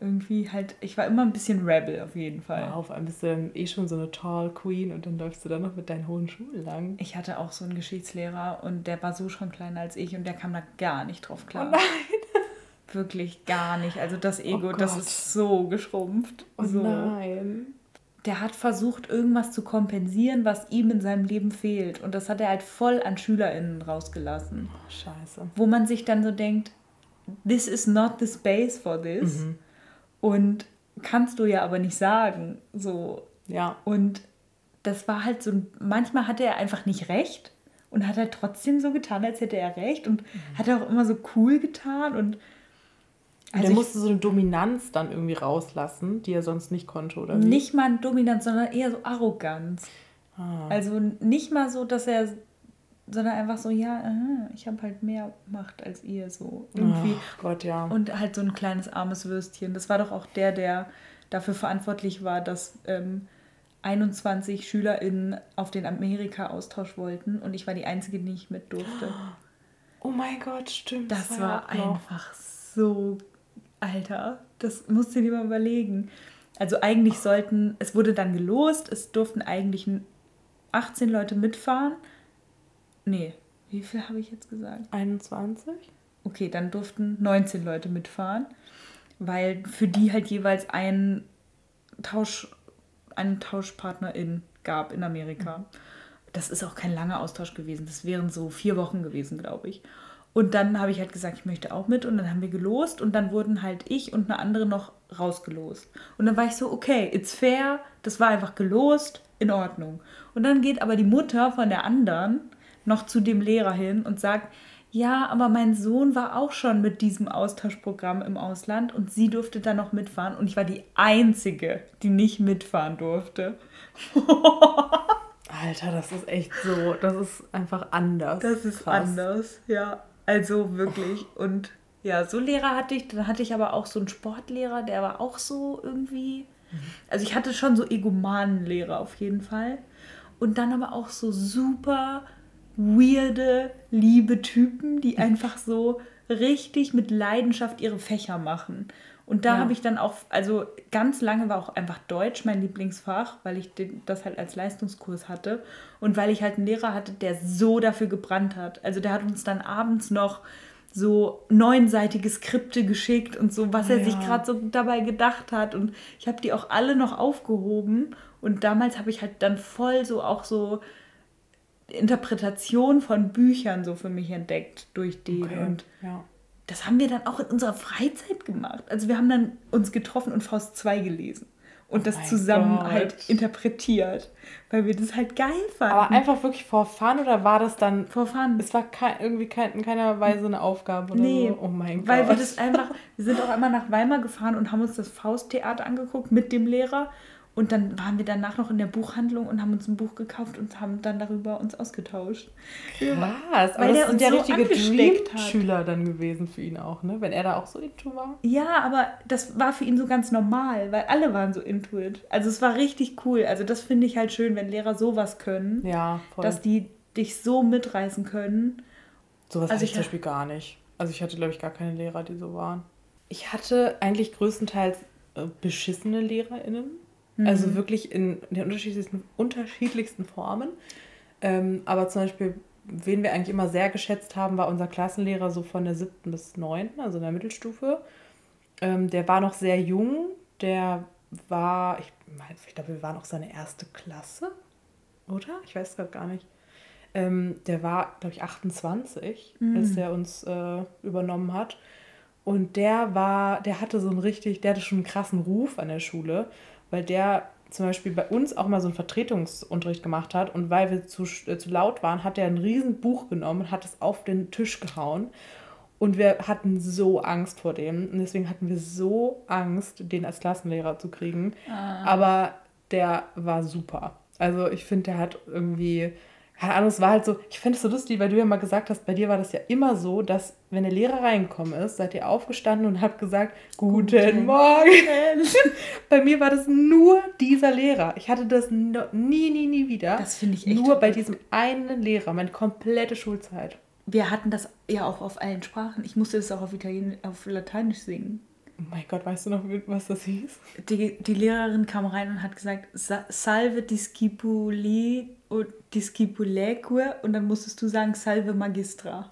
Speaker 1: irgendwie halt, ich war immer ein bisschen Rebel auf jeden Fall.
Speaker 2: Auf einmal bist du dann eh schon so eine Tall Queen und dann läufst du dann noch mit deinen hohen Schuhen lang.
Speaker 1: Ich hatte auch so einen Geschichtslehrer und der war so schon kleiner als ich und der kam da gar nicht drauf klar. Oh nein. Wirklich gar nicht. Also das Ego, oh das ist so geschrumpft. Oh so. nein. Der hat versucht, irgendwas zu kompensieren, was ihm in seinem Leben fehlt. Und das hat er halt voll an SchülerInnen rausgelassen. Oh, scheiße. Wo man sich dann so denkt, this is not the space for this. Mhm und kannst du ja aber nicht sagen. So. Ja. Und das war halt so, manchmal hatte er einfach nicht recht und hat halt trotzdem so getan, als hätte er recht und mhm. hat auch immer so cool getan und
Speaker 2: also der musste so eine Dominanz dann irgendwie rauslassen, die er sonst nicht konnte, oder
Speaker 1: wie? Nicht mal Dominanz, sondern eher so Arroganz. Ah. Also nicht mal so, dass er sondern einfach so, ja, aha, ich habe halt mehr Macht als ihr, so irgendwie. Oh Gott, ja. Und halt so ein kleines armes Würstchen. Das war doch auch der, der dafür verantwortlich war, dass ähm, 21 SchülerInnen auf den Amerika-Austausch wollten und ich war die Einzige, die nicht mit durfte.
Speaker 2: Oh mein Gott, stimmt.
Speaker 1: Das, das war, war einfach so, Alter, das musst du dir mal überlegen. Also eigentlich sollten, es wurde dann gelost, es durften eigentlich 18 Leute mitfahren Nee, wie viel habe ich jetzt gesagt?
Speaker 2: 21.
Speaker 1: Okay, dann durften 19 Leute mitfahren, weil für die halt jeweils ein Tausch, eine Tauschpartnerin gab in Amerika. Mhm. Das ist auch kein langer Austausch gewesen. Das wären so vier Wochen gewesen, glaube ich. Und dann habe ich halt gesagt, ich möchte auch mit. Und dann haben wir gelost und dann wurden halt ich und eine andere noch rausgelost. Und dann war ich so, okay, it's fair. Das war einfach gelost, in Ordnung. Und dann geht aber die Mutter von der anderen noch zu dem Lehrer hin und sagt, ja, aber mein Sohn war auch schon mit diesem Austauschprogramm im Ausland und sie durfte da noch mitfahren und ich war die Einzige, die nicht mitfahren durfte.
Speaker 2: Alter, das ist echt so, das ist einfach anders.
Speaker 1: Das ist Krass. anders, ja. Also wirklich. Oh. Und ja, so Lehrer hatte ich. Dann hatte ich aber auch so einen Sportlehrer, der war auch so irgendwie. Also ich hatte schon so Egomanen-Lehrer auf jeden Fall. Und dann aber auch so super weirde, liebe Typen, die einfach so richtig mit Leidenschaft ihre Fächer machen. Und da ja. habe ich dann auch, also ganz lange war auch einfach Deutsch mein Lieblingsfach, weil ich das halt als Leistungskurs hatte und weil ich halt einen Lehrer hatte, der so dafür gebrannt hat. Also der hat uns dann abends noch so neunseitige Skripte geschickt und so, was ja. er sich gerade so dabei gedacht hat. Und ich habe die auch alle noch aufgehoben. Und damals habe ich halt dann voll so auch so Interpretation von Büchern so für mich entdeckt durch den. Okay, und ja. das haben wir dann auch in unserer Freizeit gemacht. Also wir haben dann uns getroffen und Faust 2 gelesen und oh das zusammen Gott. halt interpretiert, weil wir das halt geil fanden.
Speaker 2: Aber einfach wirklich vor Fun oder war das dann vor Fun? Es war kein, irgendwie kein, in keiner Weise eine Aufgabe oder nee, so. Oh
Speaker 1: mein Gott. Weil wir das einfach, wir sind auch einmal nach Weimar gefahren und haben uns das Fausttheater angeguckt mit dem Lehrer und dann waren wir danach noch in der Buchhandlung und haben uns ein Buch gekauft und haben dann darüber uns ausgetauscht. Krass,
Speaker 2: weil der uns der so richtige Dream-Schüler dann gewesen für ihn auch, ne? Wenn er da auch so into war.
Speaker 1: Ja, aber das war für ihn so ganz normal, weil alle waren so into it. Also es war richtig cool. Also das finde ich halt schön, wenn Lehrer sowas können. Ja, voll. Dass die dich so mitreißen können.
Speaker 2: Sowas also hatte ich zum Beispiel gar nicht. Also ich hatte, glaube ich, gar keine Lehrer, die so waren. Ich hatte eigentlich größtenteils äh, beschissene LehrerInnen. Also mhm. Also wirklich in den unterschiedlichsten, unterschiedlichsten Formen. Ähm, aber zum Beispiel, wen wir eigentlich immer sehr geschätzt haben, war unser Klassenlehrer so von der siebten bis neunten, also in der Mittelstufe. Ähm, der war noch sehr jung. Der war, ich, ich glaube, wir waren auch seine erste Klasse, oder? Ich weiß gerade gar nicht. Ähm, der war, glaube ich, 28, mhm. als der uns äh, übernommen hat. Und der war, der hatte so einen richtig, der hatte schon einen krassen Ruf an der Schule, weil der zum Beispiel bei uns auch mal so einen Vertretungsunterricht gemacht hat und weil wir zu, äh, zu laut waren, hat er ein riesen Buch genommen und hat es auf den Tisch gehauen. Und wir hatten so Angst vor dem. Und deswegen hatten wir so Angst, den als Klassenlehrer zu kriegen. Ah. Aber der war super. Also ich finde, der hat irgendwie, keine Ahnung, es war halt so, ich finde es so lustig, weil du ja mal gesagt hast, bei dir war das ja immer so, dass wenn der Lehrer reingekommen ist, seid ihr aufgestanden und habt gesagt, guten, guten Morgen. bei mir war das nur dieser Lehrer. Ich hatte das nie, nie, nie wieder. Das finde ich echt. Nur bei diesem einen Lehrer, meine komplette Schulzeit.
Speaker 1: Wir hatten das ja auch auf allen Sprachen. Ich musste es auch auf Italienisch, auf Lateinisch singen.
Speaker 2: Oh mein Gott, weißt du noch, was das hieß?
Speaker 1: Die, die Lehrerin kam rein und hat gesagt, salve discipuli discipuleque und dann musstest du sagen, salve magistra.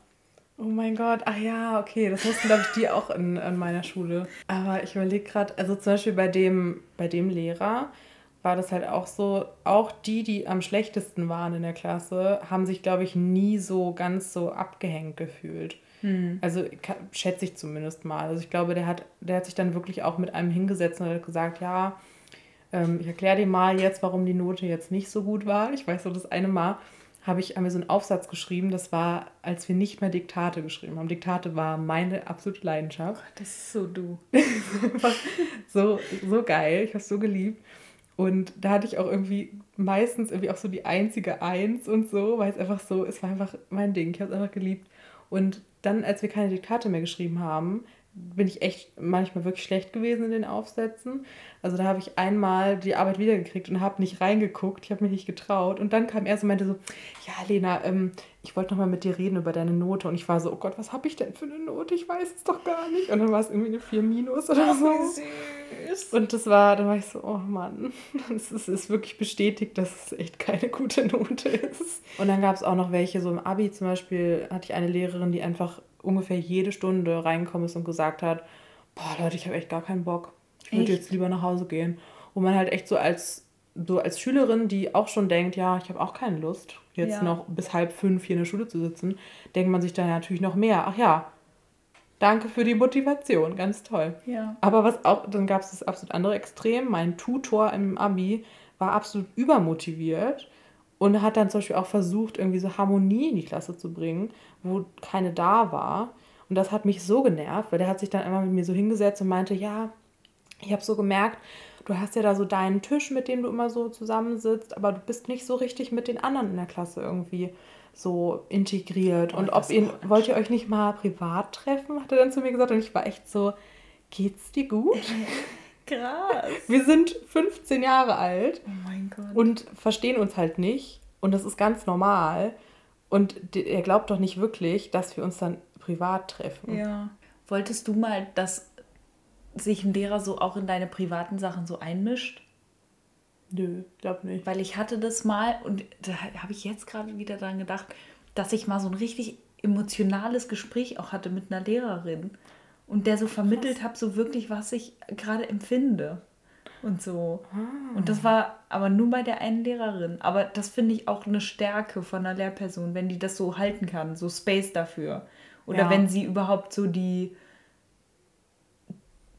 Speaker 2: Oh mein Gott, ah ja, okay, das wussten, glaube ich, die auch in, in meiner Schule. Aber ich überlege gerade, also zum Beispiel bei dem, bei dem Lehrer war das halt auch so, auch die, die am schlechtesten waren in der Klasse, haben sich, glaube ich, nie so ganz so abgehängt gefühlt. Hm. Also schätze ich zumindest mal. Also ich glaube, der hat, der hat sich dann wirklich auch mit einem hingesetzt und hat gesagt, ja, ähm, ich erkläre dir mal jetzt, warum die Note jetzt nicht so gut war. Ich weiß so, das eine Mal habe ich haben wir so einen Aufsatz geschrieben, das war, als wir nicht mehr Diktate geschrieben haben. Diktate war meine absolute Leidenschaft.
Speaker 1: Das ist so du.
Speaker 2: so, so geil, ich habe es so geliebt. Und da hatte ich auch irgendwie meistens irgendwie auch so die einzige Eins und so, weil es einfach so, es war einfach mein Ding. Ich habe es einfach geliebt. Und dann, als wir keine Diktate mehr geschrieben haben, bin ich echt manchmal wirklich schlecht gewesen in den Aufsätzen. Also da habe ich einmal die Arbeit wiedergekriegt und habe nicht reingeguckt. Ich habe mich nicht getraut. Und dann kam er so und meinte so, ja Lena, ähm, ich wollte nochmal mit dir reden über deine Note. Und ich war so, oh Gott, was habe ich denn für eine Note? Ich weiß es doch gar nicht. Und dann war es irgendwie eine 4 minus oder so. Oh, süß. Und das war, dann war ich so, oh Mann, es ist, ist wirklich bestätigt, dass es echt keine gute Note ist. Und dann gab es auch noch welche, so im Abi zum Beispiel hatte ich eine Lehrerin, die einfach ungefähr jede Stunde reingekommen ist und gesagt hat, boah Leute, ich habe echt gar keinen Bock. Ich würde jetzt lieber nach Hause gehen. Wo man halt echt so als, so als Schülerin, die auch schon denkt, ja, ich habe auch keine Lust, jetzt ja. noch bis halb fünf hier in der Schule zu sitzen, denkt man sich dann natürlich noch mehr. Ach ja, danke für die Motivation, ganz toll. Ja. Aber was auch, dann gab es das absolut andere Extrem. Mein Tutor im Abi war absolut übermotiviert und hat dann zum Beispiel auch versucht, irgendwie so Harmonie in die Klasse zu bringen, wo keine da war. Und das hat mich so genervt, weil der hat sich dann einmal mit mir so hingesetzt und meinte, ja, ich habe so gemerkt, du hast ja da so deinen Tisch, mit dem du immer so zusammensitzt, aber du bist nicht so richtig mit den anderen in der Klasse irgendwie so integriert. Oh, und ob ihr, wollt ihr euch nicht mal privat treffen, hat er dann zu mir gesagt. Und ich war echt so, geht's dir gut? Krass. Wir sind 15 Jahre alt. Oh mein Gott. Und verstehen uns halt nicht. Und das ist ganz normal. Und er glaubt doch nicht wirklich, dass wir uns dann privat treffen.
Speaker 1: Ja. Wolltest du mal, dass sich ein Lehrer so auch in deine privaten Sachen so einmischt?
Speaker 2: Nö, glaub nicht.
Speaker 1: Weil ich hatte das mal und da habe ich jetzt gerade wieder dran gedacht, dass ich mal so ein richtig emotionales Gespräch auch hatte mit einer Lehrerin und der so vermittelt habe, so wirklich, was ich gerade empfinde und so. Ah. Und das war aber nur bei der einen Lehrerin. Aber das finde ich auch eine Stärke von einer Lehrperson, wenn die das so halten kann, so Space dafür. Oder ja. wenn sie überhaupt so die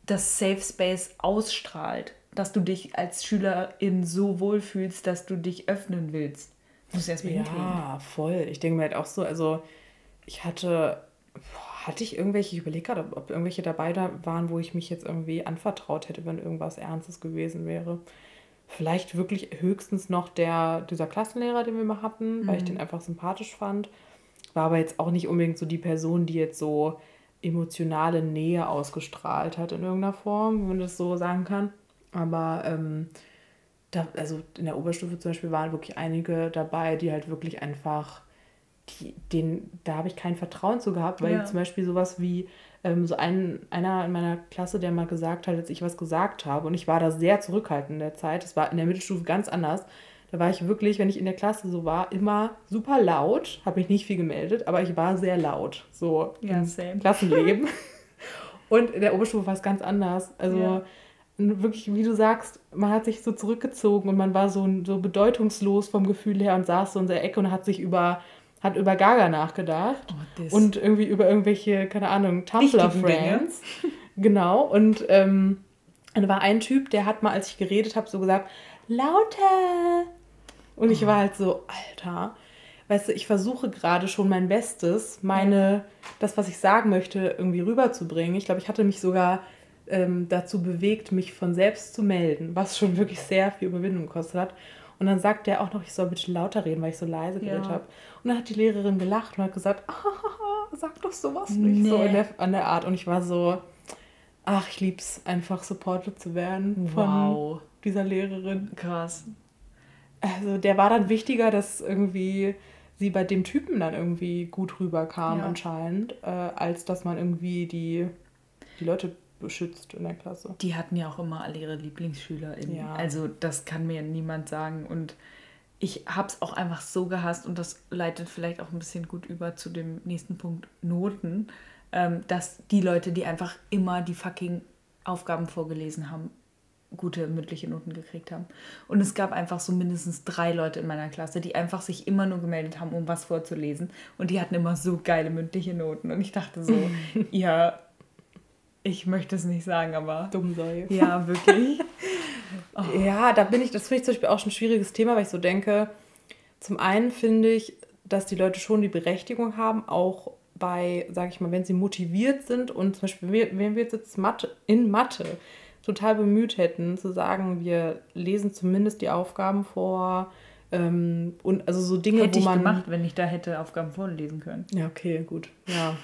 Speaker 1: das Safe Space ausstrahlt, dass du dich als Schülerin so wohlfühlst, dass du dich öffnen willst. Muss
Speaker 2: erst mal Ja, hinkriegen. voll. Ich denke mir halt auch so, also ich hatte hatte ich irgendwelche, ich überlege gerade, ob irgendwelche dabei da waren, wo ich mich jetzt irgendwie anvertraut hätte, wenn irgendwas Ernstes gewesen wäre. Vielleicht wirklich höchstens noch der, dieser Klassenlehrer, den wir mal hatten, mhm. weil ich mhm. den einfach sympathisch fand. War aber jetzt auch nicht unbedingt so die Person, die jetzt so emotionale Nähe ausgestrahlt hat in irgendeiner Form, wenn man das so sagen kann. Aber ähm, da, also in der Oberstufe zum Beispiel waren wirklich einige dabei, die halt wirklich einfach die, den, da habe ich kein Vertrauen zu gehabt, weil ja. zum Beispiel sowas wie ähm, so ein, einer in meiner Klasse, der mal gesagt hat, als ich was gesagt habe, und ich war da sehr zurückhaltend in der Zeit, das war in der Mittelstufe ganz anders. Da war ich wirklich, wenn ich in der Klasse so war, immer super laut, habe mich nicht viel gemeldet, aber ich war sehr laut, so ja, im. Klassenleben. und in der Oberstufe war es ganz anders. Also ja. Wirklich, wie du sagst, man hat sich so zurückgezogen und man war so, so bedeutungslos vom Gefühl her und saß so in der Ecke und hat sich über hat über Gaga nachgedacht oh, und irgendwie über irgendwelche, keine Ahnung, Tumblr-Friends. genau, und ähm, dann war ein Typ, der hat mal, als ich geredet habe, so gesagt, lauter. Und ich oh. war halt so, Alter, weißt du, ich versuche gerade schon mein Bestes, meine, das, was ich sagen möchte, irgendwie rüberzubringen. Ich glaube, ich hatte mich sogar ähm, dazu bewegt, mich von selbst zu melden, was schon wirklich sehr viel Überwindung gekostet hat. Und dann sagt der auch noch, ich soll bitte lauter reden, weil ich so leise geredet ja. habe. Und dann hat die Lehrerin gelacht und hat gesagt, ah, sag doch sowas nicht nee. so der, an der Art. Und ich war so, ach, ich lieb's, einfach supported zu werden von wow. dieser Lehrerin. Krass. Also der war dann wichtiger, dass irgendwie sie bei dem Typen dann irgendwie gut rüberkam ja. anscheinend, äh, als dass man irgendwie die, die Leute beschützt in der Klasse.
Speaker 1: Die hatten ja auch immer alle ihre Lieblingsschüler. Ja. Also das kann mir niemand sagen. Und ich habe es auch einfach so gehasst und das leitet vielleicht auch ein bisschen gut über zu dem nächsten Punkt Noten, ähm, dass die Leute, die einfach immer die fucking Aufgaben vorgelesen haben, gute mündliche Noten gekriegt haben. Und es gab einfach so mindestens drei Leute in meiner Klasse, die einfach sich immer nur gemeldet haben, um was vorzulesen. Und die hatten immer so geile mündliche Noten. Und ich dachte so, ja, ich möchte es nicht sagen, aber. Dumm sei. Ja, wirklich.
Speaker 2: oh. Ja, da bin ich, das finde ich zum Beispiel auch schon ein schwieriges Thema, weil ich so denke, zum einen finde ich, dass die Leute schon die Berechtigung haben, auch bei, sage ich mal, wenn sie motiviert sind und zum Beispiel, wenn wir jetzt Mathe, in Mathe total bemüht hätten, zu sagen, wir lesen zumindest die Aufgaben vor, ähm, und also so Dinge,
Speaker 1: hätte wo man. ich gemacht, wenn ich da hätte Aufgaben vorlesen können.
Speaker 2: Ja, okay, gut. Ja.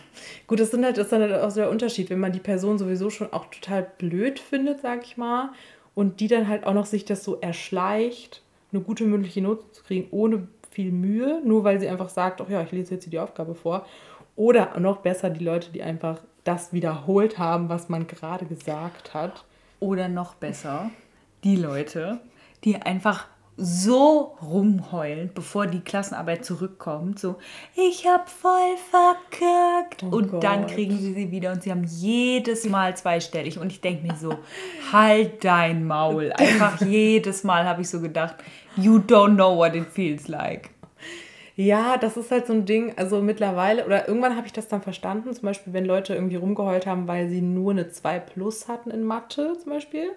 Speaker 2: gut, das, sind halt, das ist dann halt auch so der Unterschied, wenn man die Person sowieso schon auch total blöd findet, sag ich mal, und die dann halt auch noch sich das so erschleicht, eine gute mündliche Note zu kriegen, ohne viel Mühe, nur weil sie einfach sagt, ach ja, ich lese jetzt hier die Aufgabe vor. Oder noch besser die Leute, die einfach das wiederholt haben, was man gerade gesagt hat.
Speaker 1: Oder noch besser die Leute, die einfach so rumheulen, bevor die Klassenarbeit zurückkommt. So, ich hab voll verkackt. Oh und Gott. dann kriegen sie sie wieder und sie haben jedes Mal zweistellig. Und ich denke mir so, halt dein Maul. Einfach jedes Mal habe ich so gedacht, you don't know what it feels like.
Speaker 2: Ja, das ist halt so ein Ding, also mittlerweile, oder irgendwann habe ich das dann verstanden, zum Beispiel, wenn Leute irgendwie rumgeheult haben, weil sie nur eine 2 plus hatten in Mathe zum Beispiel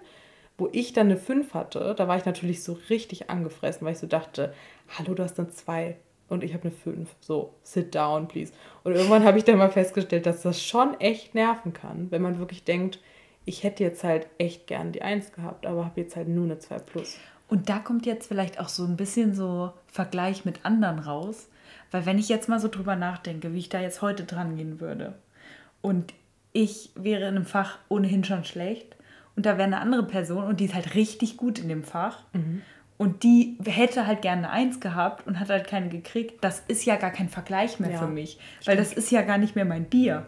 Speaker 2: wo ich dann eine 5 hatte, da war ich natürlich so richtig angefressen, weil ich so dachte, hallo, du hast eine 2 und ich habe eine 5. So, sit down, please. Und irgendwann habe ich dann mal festgestellt, dass das schon echt nerven kann, wenn man wirklich denkt, ich hätte jetzt halt echt gern die 1 gehabt, aber habe jetzt halt nur eine 2 plus.
Speaker 1: Und da kommt jetzt vielleicht auch so ein bisschen so Vergleich mit anderen raus, weil wenn ich jetzt mal so drüber nachdenke, wie ich da jetzt heute dran gehen würde und ich wäre in einem Fach ohnehin schon schlecht und da wäre eine andere Person und die ist halt richtig gut in dem Fach. Mhm. Und die hätte halt gerne eine Eins gehabt und hat halt keine gekriegt. Das ist ja gar kein Vergleich mehr ja, für mich. Stimmt. Weil das ist ja gar nicht mehr mein Bier.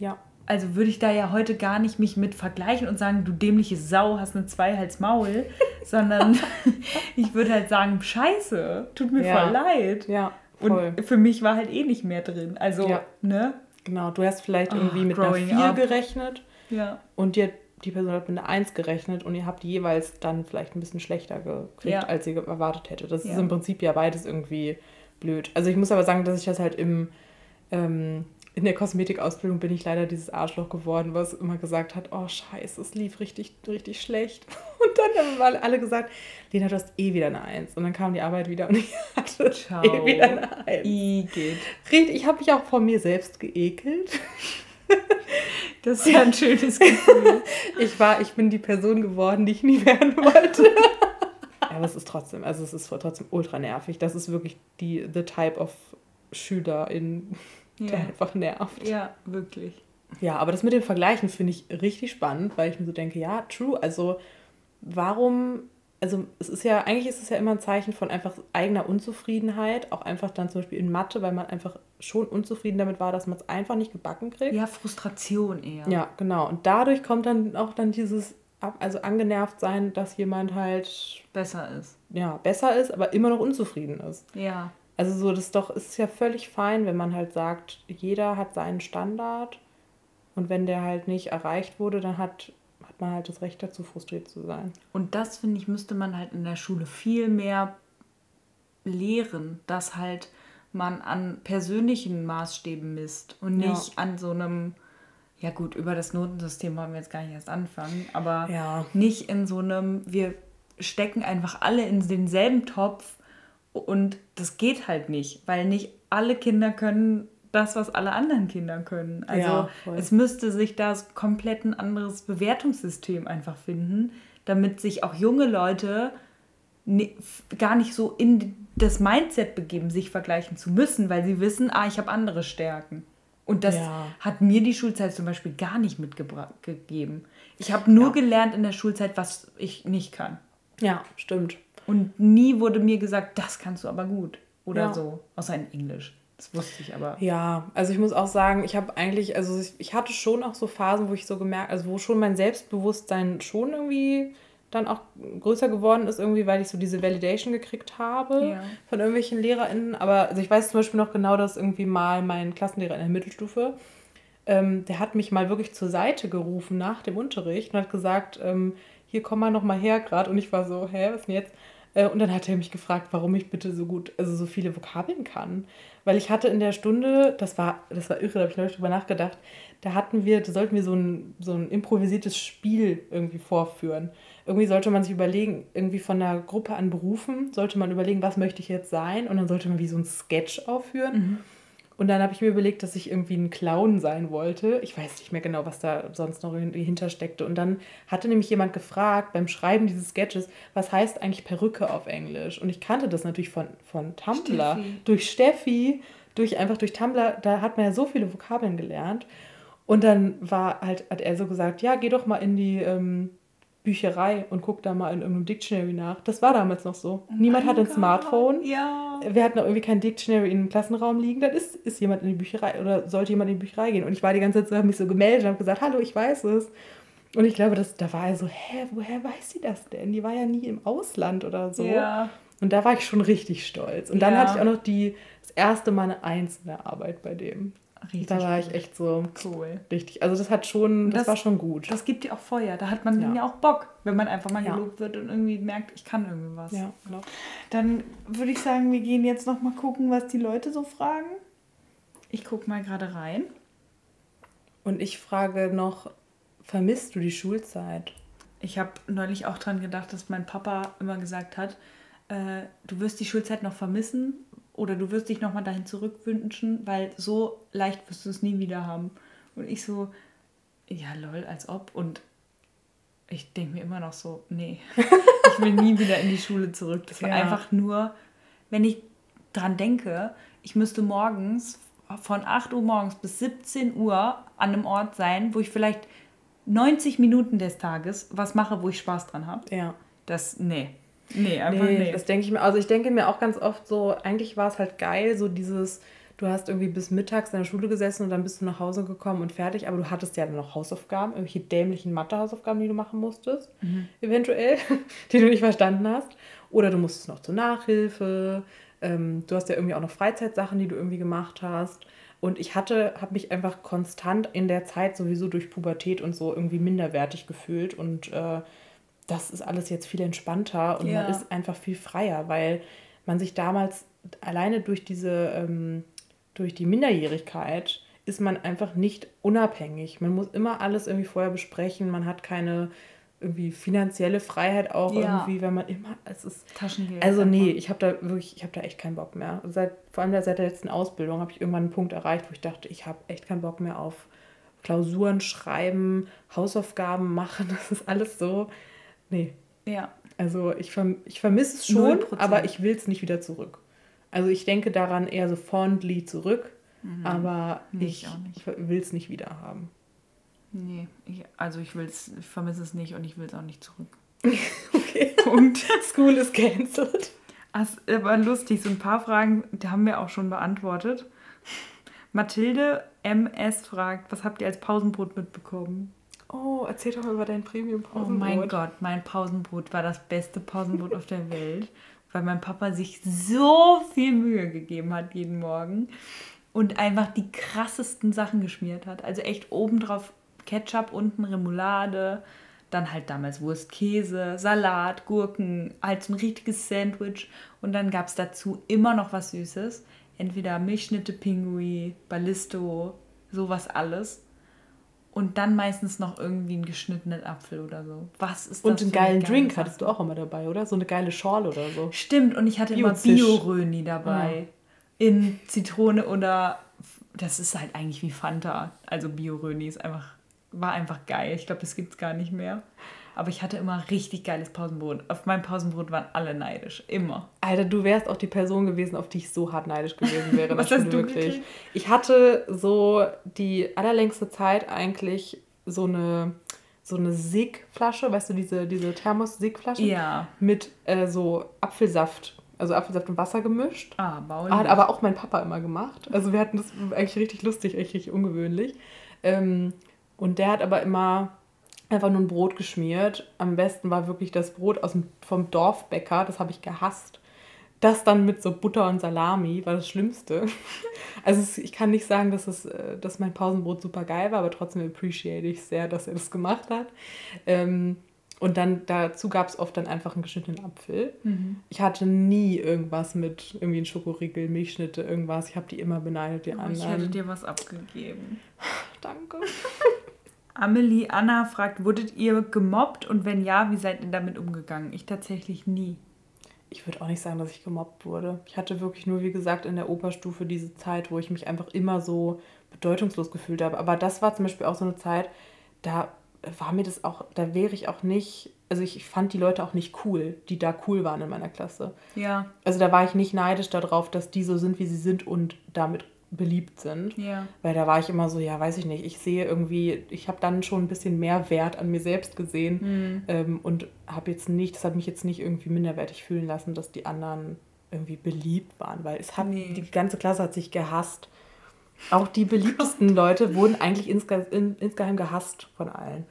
Speaker 1: Ja. Also würde ich da ja heute gar nicht mich mit vergleichen und sagen, du dämliche Sau, hast eine Zwei Hals Maul, sondern ich würde halt sagen, scheiße, tut mir ja. voll leid. Ja, voll. Und für mich war halt eh nicht mehr drin. Also, ja. ne?
Speaker 2: Genau, du hast vielleicht irgendwie oh, mit einer 4 gerechnet. Ja. Und dir die Person hat mit einer 1 gerechnet und ihr habt jeweils dann vielleicht ein bisschen schlechter gekriegt, ja. als ihr erwartet hätte. Das ja. ist im Prinzip ja beides irgendwie blöd. Also ich muss aber sagen, dass ich das halt im, ähm, in der Kosmetikausbildung bin ich leider dieses Arschloch geworden, was immer gesagt hat, oh scheiße, es lief richtig, richtig schlecht. Und dann haben alle gesagt, Lena, du hast eh wieder eine Eins. Und dann kam die Arbeit wieder und ich hatte Ciao. eh wieder eine Eins. Igitt. Ich habe mich auch vor mir selbst geekelt. Das ist ja ein schönes Gefühl. ich war, ich bin die Person geworden, die ich nie werden wollte. Aber es ist trotzdem, also es ist trotzdem ultra nervig. Das ist wirklich die the type of Schüler in der ja. einfach nervt.
Speaker 1: Ja, wirklich.
Speaker 2: Ja, aber das mit dem Vergleichen finde ich richtig spannend, weil ich mir so denke, ja, true. Also warum also es ist ja, eigentlich ist es ja immer ein Zeichen von einfach eigener Unzufriedenheit, auch einfach dann zum Beispiel in Mathe, weil man einfach schon unzufrieden damit war, dass man es einfach nicht gebacken kriegt.
Speaker 1: Ja, Frustration eher.
Speaker 2: Ja, genau. Und dadurch kommt dann auch dann dieses, also angenervt sein, dass jemand halt
Speaker 1: besser ist.
Speaker 2: Ja, besser ist, aber immer noch unzufrieden ist. Ja. Also so, das doch ist ja völlig fein, wenn man halt sagt, jeder hat seinen Standard und wenn der halt nicht erreicht wurde, dann hat man halt das Recht dazu, frustriert zu sein.
Speaker 1: Und das, finde ich, müsste man halt in der Schule viel mehr lehren, dass halt man an persönlichen Maßstäben misst und nicht ja. an so einem, ja gut, über das Notensystem wollen wir jetzt gar nicht erst anfangen, aber ja. nicht in so einem, wir stecken einfach alle in denselben Topf und das geht halt nicht, weil nicht alle Kinder können das, was alle anderen Kinder können. Also ja, es müsste sich da komplett ein anderes Bewertungssystem einfach finden, damit sich auch junge Leute gar nicht so in das Mindset begeben, sich vergleichen zu müssen, weil sie wissen, ah, ich habe andere Stärken. Und das ja. hat mir die Schulzeit zum Beispiel gar nicht mitgegeben. Ich habe nur ja. gelernt in der Schulzeit, was ich nicht kann.
Speaker 2: Ja, stimmt.
Speaker 1: Und nie wurde mir gesagt, das kannst du aber gut. Oder ja. so. Außer in Englisch. Das wusste ich aber.
Speaker 2: Ja, also ich muss auch sagen, ich habe eigentlich, also ich hatte schon auch so Phasen, wo ich so gemerkt, also wo schon mein Selbstbewusstsein schon irgendwie dann auch größer geworden ist, irgendwie, weil ich so diese Validation gekriegt habe ja. von irgendwelchen LehrerInnen. Aber also ich weiß zum Beispiel noch genau, dass irgendwie mal mein Klassenlehrer in der Mittelstufe, ähm, der hat mich mal wirklich zur Seite gerufen nach dem Unterricht und hat gesagt, ähm, hier komm mal noch mal her gerade. Und ich war so, hä, was denn jetzt? Äh, und dann hat er mich gefragt, warum ich bitte so gut, also so viele Vokabeln kann. Weil ich hatte in der Stunde, das war, das war irre, da habe ich neulich drüber nachgedacht, da hatten wir, da sollten wir so ein, so ein improvisiertes Spiel irgendwie vorführen irgendwie sollte man sich überlegen, irgendwie von einer Gruppe an Berufen, sollte man überlegen, was möchte ich jetzt sein? Und dann sollte man wie so ein Sketch aufführen. Mhm. Und dann habe ich mir überlegt, dass ich irgendwie ein Clown sein wollte. Ich weiß nicht mehr genau, was da sonst noch dahinter steckte. Und dann hatte nämlich jemand gefragt beim Schreiben dieses Sketches, was heißt eigentlich Perücke auf Englisch? Und ich kannte das natürlich von, von Tumblr, Steffi. durch Steffi, durch einfach durch Tumblr. Da hat man ja so viele Vokabeln gelernt. Und dann war halt, hat er so gesagt, ja, geh doch mal in die ähm, Bücherei und guck da mal in irgendeinem Dictionary nach. Das war damals noch so. Oh Niemand hat ein Gott. Smartphone. Ja. Wir hatten auch irgendwie kein Dictionary in im Klassenraum liegen. Dann ist, ist jemand in die Bücherei oder sollte jemand in die Bücherei gehen. Und ich war die ganze Zeit so, habe mich so gemeldet und habe gesagt, hallo, ich weiß es. Und ich glaube, das, da war er so, hä, woher weiß sie das denn? Die war ja nie im Ausland oder so. Ja. Und da war ich schon richtig stolz. Und dann ja. hatte ich auch noch die, das erste Mal eine der Arbeit bei dem. Richtig da war ich echt so cool. Richtig. Also das hat schon, das, das, war schon gut.
Speaker 1: Das gibt dir auch Feuer. Da hat man ja, ja auch Bock, wenn man einfach mal ja. gelobt wird und irgendwie merkt, ich kann irgendwie was. Ja, genau. Dann würde ich sagen, wir gehen jetzt noch mal gucken, was die Leute so fragen. Ich gucke mal gerade rein.
Speaker 2: Und ich frage noch, vermisst du die Schulzeit?
Speaker 1: Ich habe neulich auch dran gedacht, dass mein Papa immer gesagt hat, äh, du wirst die Schulzeit noch vermissen, oder du wirst dich nochmal dahin zurückwünschen, weil so leicht wirst du es nie wieder haben. Und ich so, ja, lol, als ob. Und ich denke mir immer noch so, nee, ich will nie wieder in die Schule zurück. Das war ja. einfach nur, wenn ich dran denke, ich müsste morgens von 8 Uhr morgens bis 17 Uhr an einem Ort sein, wo ich vielleicht 90 Minuten des Tages was mache, wo ich Spaß dran habe. Ja. Das, nee.
Speaker 2: Nee, einfach nee. nee. Das denke ich mir. Also ich denke mir auch ganz oft so, eigentlich war es halt geil, so dieses, du hast irgendwie bis mittags in der Schule gesessen und dann bist du nach Hause gekommen und fertig, aber du hattest ja dann noch Hausaufgaben, irgendwelche dämlichen Mathe-Hausaufgaben, die du machen musstest, mhm. eventuell, die du nicht verstanden hast. Oder du musstest noch zur Nachhilfe. Ähm, du hast ja irgendwie auch noch Freizeitsachen, die du irgendwie gemacht hast. Und ich hatte, habe mich einfach konstant in der Zeit sowieso durch Pubertät und so irgendwie minderwertig gefühlt und äh, das ist alles jetzt viel entspannter und ja. man ist einfach viel freier, weil man sich damals alleine durch diese, ähm, durch die Minderjährigkeit ist man einfach nicht unabhängig. Man muss immer alles irgendwie vorher besprechen. Man hat keine irgendwie finanzielle Freiheit auch ja. irgendwie, wenn man immer es ist Taschengeld. Also nee, ich habe da wirklich, ich habe da echt keinen Bock mehr. Seit vor allem seit der letzten Ausbildung habe ich irgendwann einen Punkt erreicht, wo ich dachte, ich habe echt keinen Bock mehr auf Klausuren schreiben, Hausaufgaben machen. Das ist alles so Nee. Ja. Also ich, verm ich vermisse es schon, 0%. aber ich will es nicht wieder zurück. Also ich denke daran eher so fondly zurück, mhm. aber nee, ich, ich will es nicht wieder haben.
Speaker 1: Nee, ich, also ich will's, ich vermisse es nicht und ich will es auch nicht zurück. okay. Punkt. School ist cancelled. Aber lustig, so ein paar Fragen, die haben wir auch schon beantwortet. Mathilde MS fragt, was habt ihr als Pausenbrot mitbekommen?
Speaker 2: Oh, erzähl doch mal über dein Premium-Pausenbrot.
Speaker 1: Oh mein Gott, mein Pausenbrot war das beste Pausenbrot auf der Welt, weil mein Papa sich so viel Mühe gegeben hat jeden Morgen und einfach die krassesten Sachen geschmiert hat. Also echt obendrauf Ketchup, unten Remoulade, dann halt damals Wurst, Käse, Salat, Gurken, halt so ein richtiges Sandwich und dann gab es dazu immer noch was Süßes. entweder Milchschnitte, Pinguin, Ballisto, sowas alles. Und dann meistens noch irgendwie einen geschnittenen Apfel oder so. Was ist
Speaker 2: das? Und einen geilen Drink Sache? hattest du auch immer dabei, oder? So eine geile Schorle oder so.
Speaker 1: Stimmt, und ich hatte Bio immer Bio-Röni dabei. Ja. In Zitrone oder das ist halt eigentlich wie Fanta. Also Bio-Röni ist einfach, war einfach geil. Ich glaube, das gibt es gar nicht mehr. Aber ich hatte immer richtig geiles Pausenbrot. Auf mein Pausenbrot waren alle neidisch. Immer.
Speaker 2: Alter, du wärst auch die Person gewesen, auf die ich so hart neidisch gewesen wäre. Was hast du wirklich? Gekriegt? Ich hatte so die allerlängste Zeit eigentlich so eine so eine Sig-Flasche, weißt du, diese, diese Thermos-Sig-Flasche? Ja. Mit äh, so Apfelsaft, also Apfelsaft und Wasser gemischt. Ah, baulich. Hat aber auch mein Papa immer gemacht. Also wir hatten das eigentlich richtig lustig, echt richtig ungewöhnlich. Ähm, und der hat aber immer einfach nur ein Brot geschmiert. Am besten war wirklich das Brot aus dem, vom Dorfbäcker, das habe ich gehasst. Das dann mit so Butter und Salami war das Schlimmste. Also ich kann nicht sagen, dass, es, äh, dass mein Pausenbrot super geil war, aber trotzdem appreciate ich sehr, dass er das gemacht hat. Ähm, und dann dazu gab es oft dann einfach einen geschnittenen Apfel. Mhm. Ich hatte nie irgendwas mit irgendwie ein Schokoriegel, Milchschnitte, irgendwas. Ich habe die immer beneidet, die oh, anderen. Ich hätte
Speaker 1: dir was abgegeben. Danke. Amelie Anna fragt, wurdet ihr gemobbt und wenn ja, wie seid ihr damit umgegangen? Ich tatsächlich nie.
Speaker 2: Ich würde auch nicht sagen, dass ich gemobbt wurde. Ich hatte wirklich nur, wie gesagt, in der Operstufe diese Zeit, wo ich mich einfach immer so bedeutungslos gefühlt habe. Aber das war zum Beispiel auch so eine Zeit, da war mir das auch, da wäre ich auch nicht, also ich fand die Leute auch nicht cool, die da cool waren in meiner Klasse. Ja. Also da war ich nicht neidisch darauf, dass die so sind, wie sie sind und damit beliebt sind. Ja. Weil da war ich immer so, ja, weiß ich nicht, ich sehe irgendwie, ich habe dann schon ein bisschen mehr Wert an mir selbst gesehen mhm. ähm, und habe jetzt nicht, das hat mich jetzt nicht irgendwie minderwertig fühlen lassen, dass die anderen irgendwie beliebt waren, weil es hat, nee. die ganze Klasse hat sich gehasst. Auch die beliebtesten Leute wurden eigentlich insge in, insgeheim gehasst von allen.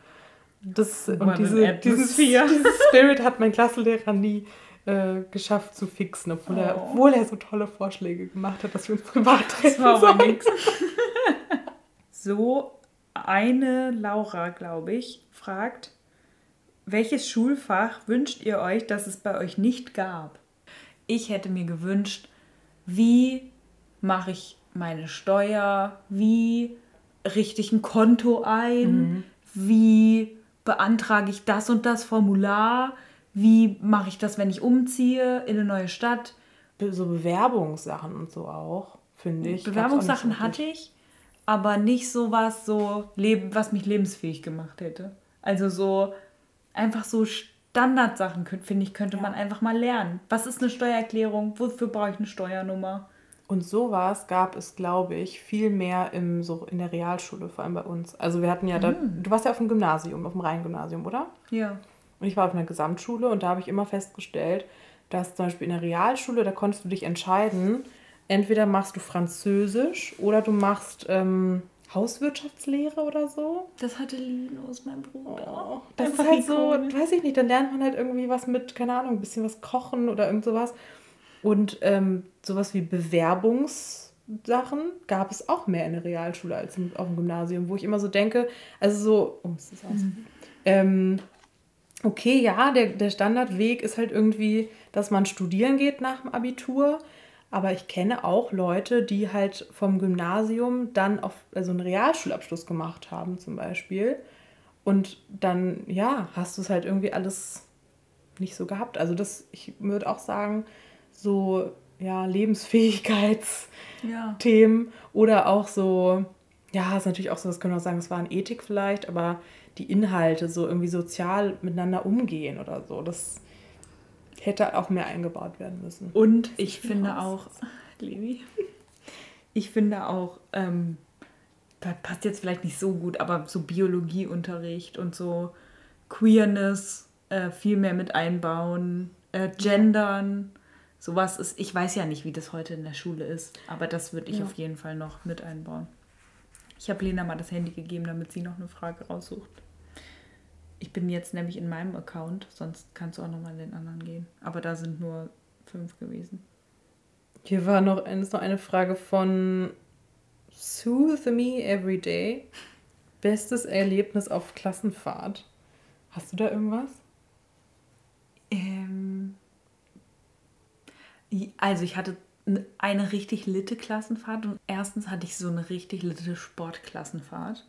Speaker 2: Das, und diese, dieses, dieses Spirit hat mein Klassenlehrer nie äh, geschafft zu fixen, obwohl, oh. er, obwohl er so tolle Vorschläge gemacht hat, dass wir uns privat treffen. Das war nichts.
Speaker 1: So, eine Laura, glaube ich, fragt, welches Schulfach wünscht ihr euch, dass es bei euch nicht gab? Ich hätte mir gewünscht, wie mache ich meine Steuer, wie richte ich ein Konto ein, mhm. wie beantrage ich das und das Formular, wie mache ich das, wenn ich umziehe in eine neue Stadt?
Speaker 2: So Bewerbungssachen und so auch, finde ich.
Speaker 1: Bewerbungssachen so hatte ich, aber nicht so was, so was mich lebensfähig gemacht hätte. Also so einfach so Standardsachen, finde ich, könnte ja. man einfach mal lernen. Was ist eine Steuererklärung? Wofür brauche ich eine Steuernummer?
Speaker 2: Und sowas gab es, glaube ich, viel mehr im, so in der Realschule, vor allem bei uns. Also wir hatten ja da, mhm. du warst ja auf dem Gymnasium, auf dem Rheingymnasium, oder? Ja. Und ich war auf einer Gesamtschule und da habe ich immer festgestellt, dass zum Beispiel in der Realschule, da konntest du dich entscheiden, entweder machst du Französisch oder du machst ähm, Hauswirtschaftslehre oder so.
Speaker 1: Das hatte Linus, mein Bruder. Oh,
Speaker 2: das ist halt so, weiß ich nicht, dann lernt man halt irgendwie was mit, keine Ahnung, ein bisschen was kochen oder irgend sowas. Und ähm, sowas wie Bewerbungssachen gab es auch mehr in der Realschule als auf dem Gymnasium, wo ich immer so denke, also so, oh, ist das aus? Mhm. Ähm, okay, ja, der, der Standardweg ist halt irgendwie, dass man studieren geht nach dem Abitur. Aber ich kenne auch Leute, die halt vom Gymnasium dann auf also einen Realschulabschluss gemacht haben, zum Beispiel. Und dann, ja, hast du es halt irgendwie alles nicht so gehabt. Also das, ich würde auch sagen, so, ja, Lebensfähigkeitsthemen ja. oder auch so, ja, ist natürlich auch so, das können wir auch sagen, es war eine Ethik vielleicht, aber die Inhalte so irgendwie sozial miteinander umgehen oder so. Das hätte auch mehr eingebaut werden müssen.
Speaker 1: Und ich finde auch, Levi, ich finde auch, ähm, passt jetzt vielleicht nicht so gut, aber so Biologieunterricht und so Queerness äh, viel mehr mit einbauen, äh, Gendern, sowas ist, ich weiß ja nicht, wie das heute in der Schule ist, aber das würde ich ja. auf jeden Fall noch mit einbauen. Ich habe Lena mal das Handy gegeben, damit sie noch eine Frage raussucht. Ich bin jetzt nämlich in meinem Account, sonst kannst du auch nochmal in den anderen gehen. Aber da sind nur fünf gewesen.
Speaker 2: Hier war noch, ist noch eine Frage von Soothe Me Every Day. Bestes Erlebnis auf Klassenfahrt. Hast du da irgendwas?
Speaker 1: Ähm, also ich hatte eine richtig litte Klassenfahrt und erstens hatte ich so eine richtig litte Sportklassenfahrt.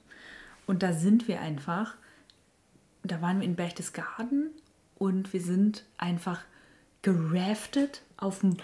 Speaker 1: Und da sind wir einfach, da waren wir in Berchtesgaden und wir sind einfach geraftet auf dem,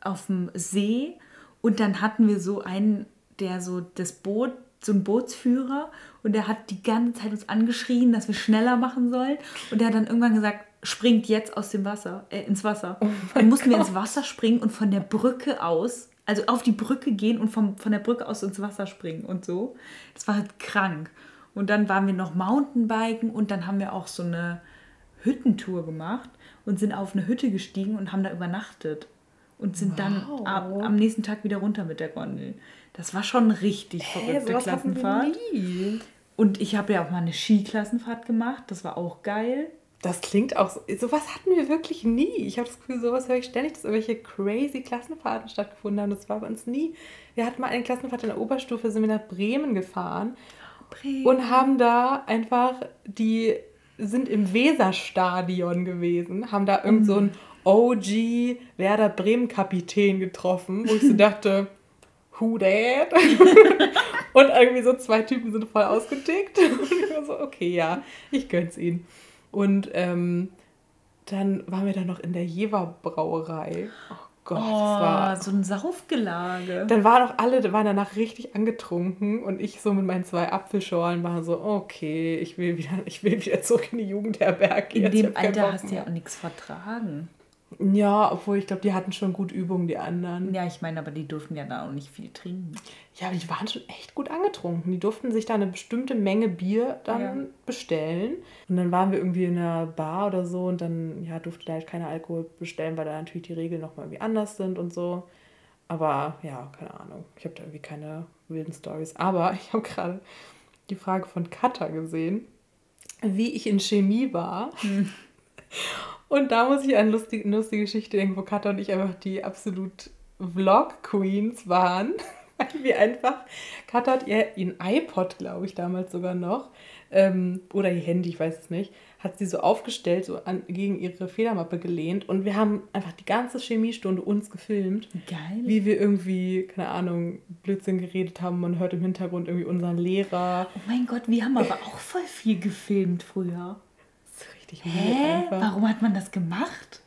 Speaker 1: auf dem See und dann hatten wir so einen, der so das Boot, so ein Bootsführer und der hat die ganze Zeit uns angeschrien, dass wir schneller machen sollen und der hat dann irgendwann gesagt, springt jetzt aus dem Wasser, äh, ins Wasser. Oh dann mussten Gott. wir ins Wasser springen und von der Brücke aus, also auf die Brücke gehen und vom, von der Brücke aus ins Wasser springen und so. Das war halt krank. Und dann waren wir noch Mountainbiken und dann haben wir auch so eine Hüttentour gemacht und sind auf eine Hütte gestiegen und haben da übernachtet und sind wow. dann ab, am nächsten Tag wieder runter mit der Gondel. Das war schon richtig Hä, verrückte Klassenfahrt. Und ich habe ja auch mal eine Skiklassenfahrt gemacht, das war auch geil.
Speaker 2: Das klingt auch so. Sowas hatten wir wirklich nie. Ich habe das Gefühl, sowas höre ich ständig, dass irgendwelche crazy Klassenfahrten stattgefunden haben. Das war bei uns nie. Wir hatten mal eine Klassenfahrt in der Oberstufe, sind wir nach Bremen gefahren Bremen. und haben da einfach die sind im Weserstadion gewesen, haben da irgend so einen OG Werder Bremen Kapitän getroffen, wo ich so dachte, who that? und irgendwie so zwei Typen sind voll ausgetickt. Und ich war so, okay, ja, ich gönn's ihnen. Und ähm, dann waren wir dann noch in der Jever Brauerei. Oh Gott, oh,
Speaker 1: das war so ein Saufgelage.
Speaker 2: Dann waren auch alle, waren danach richtig angetrunken und ich so mit meinen zwei Apfelschorlen war so, okay, ich will wieder, ich will wieder zurück in die Jugendherberge.
Speaker 1: In dem Alter hast du ja auch nichts vertragen.
Speaker 2: Ja, obwohl ich glaube, die hatten schon gut Übung, die anderen.
Speaker 1: Ja, ich meine, aber die durften ja da auch nicht viel trinken.
Speaker 2: Ja, aber die waren schon echt gut angetrunken. Die durften sich da eine bestimmte Menge Bier dann ja. bestellen. Und dann waren wir irgendwie in einer Bar oder so und dann ja, durfte da halt keiner Alkohol bestellen, weil da natürlich die Regeln nochmal irgendwie anders sind und so. Aber ja, keine Ahnung. Ich habe da irgendwie keine wilden Stories. Aber ich habe gerade die Frage von Katha gesehen, wie ich in Chemie war. Hm. Und da muss ich an lustige, lustige Geschichte denken, wo Katha und ich einfach die absolut Vlog-Queens waren. Weil wir einfach, Katha hat ihr, ihren iPod, glaube ich, damals sogar noch, ähm, oder ihr Handy, ich weiß es nicht, hat sie so aufgestellt, so an, gegen ihre Federmappe gelehnt und wir haben einfach die ganze Chemiestunde uns gefilmt. Geil. Wie wir irgendwie, keine Ahnung, Blödsinn geredet haben. Man hört im Hintergrund irgendwie unseren Lehrer.
Speaker 1: Oh mein Gott, wir haben aber auch voll viel gefilmt früher richtig Hä? Warum hat man das gemacht?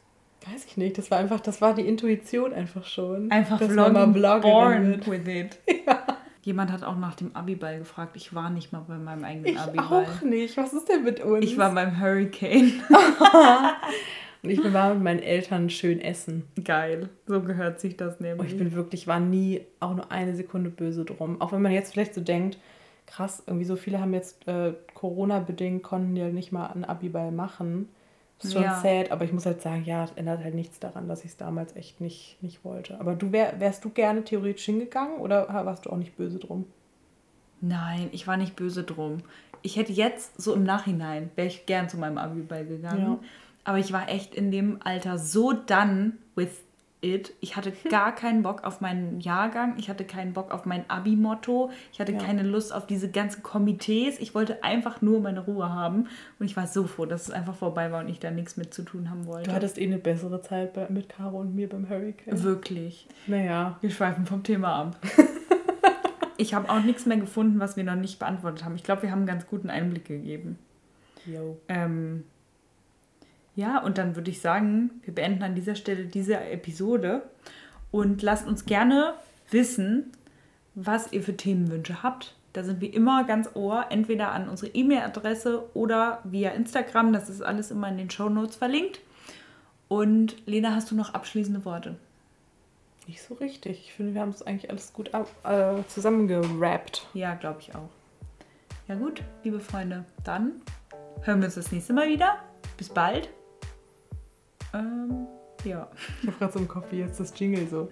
Speaker 2: Weiß ich nicht. Das war einfach, das war die Intuition einfach schon. Einfach das vloggen,
Speaker 1: born with it. Ja. Jemand hat auch nach dem Abiball gefragt. Ich war nicht mal bei meinem eigenen
Speaker 2: ich
Speaker 1: Abiball.
Speaker 2: auch nicht. Was ist denn mit uns?
Speaker 1: Ich war beim Hurricane.
Speaker 2: Und ich war mit meinen Eltern schön essen.
Speaker 1: Geil. So gehört sich das nämlich.
Speaker 2: Und ich bin wirklich, war nie auch nur eine Sekunde böse drum. Auch wenn man jetzt vielleicht so denkt, krass, irgendwie so viele haben jetzt äh, Corona-bedingt, konnten ja nicht mal ein Abiball machen. Das ist schon ja. sad, aber ich muss halt sagen, ja, es ändert halt nichts daran, dass ich es damals echt nicht, nicht wollte. Aber du wär, wärst du gerne theoretisch hingegangen oder warst du auch nicht böse drum?
Speaker 1: Nein, ich war nicht böse drum. Ich hätte jetzt so im Nachhinein, wäre ich gern zu meinem Abiball gegangen. Ja. Aber ich war echt in dem Alter so done with it. Ich hatte gar keinen Bock auf meinen Jahrgang. Ich hatte keinen Bock auf mein Abi-Motto. Ich hatte ja. keine Lust auf diese ganzen Komitees. Ich wollte einfach nur meine Ruhe haben. Und ich war so froh, dass es einfach vorbei war und ich da nichts mit zu tun haben wollte.
Speaker 2: Du hattest eh eine bessere Zeit bei, mit Caro und mir beim Hurricane.
Speaker 1: Wirklich.
Speaker 2: Naja.
Speaker 1: Wir schweifen vom Thema ab. ich habe auch nichts mehr gefunden, was wir noch nicht beantwortet haben. Ich glaube, wir haben einen ganz guten Einblick gegeben. Jo. Ähm, ja, und dann würde ich sagen, wir beenden an dieser Stelle diese Episode und lasst uns gerne wissen, was ihr für Themenwünsche habt. Da sind wir immer ganz ohr, entweder an unsere E-Mail-Adresse oder via Instagram. Das ist alles immer in den Show Notes verlinkt. Und Lena, hast du noch abschließende Worte?
Speaker 2: Nicht so richtig. Ich finde, wir haben es eigentlich alles gut ab, äh, zusammengerappt.
Speaker 1: Ja, glaube ich auch. Ja gut, liebe Freunde, dann hören wir uns das nächste Mal wieder. Bis bald. Ähm, ja.
Speaker 2: Ich habe gerade so im Kopf wie jetzt das Jingle so.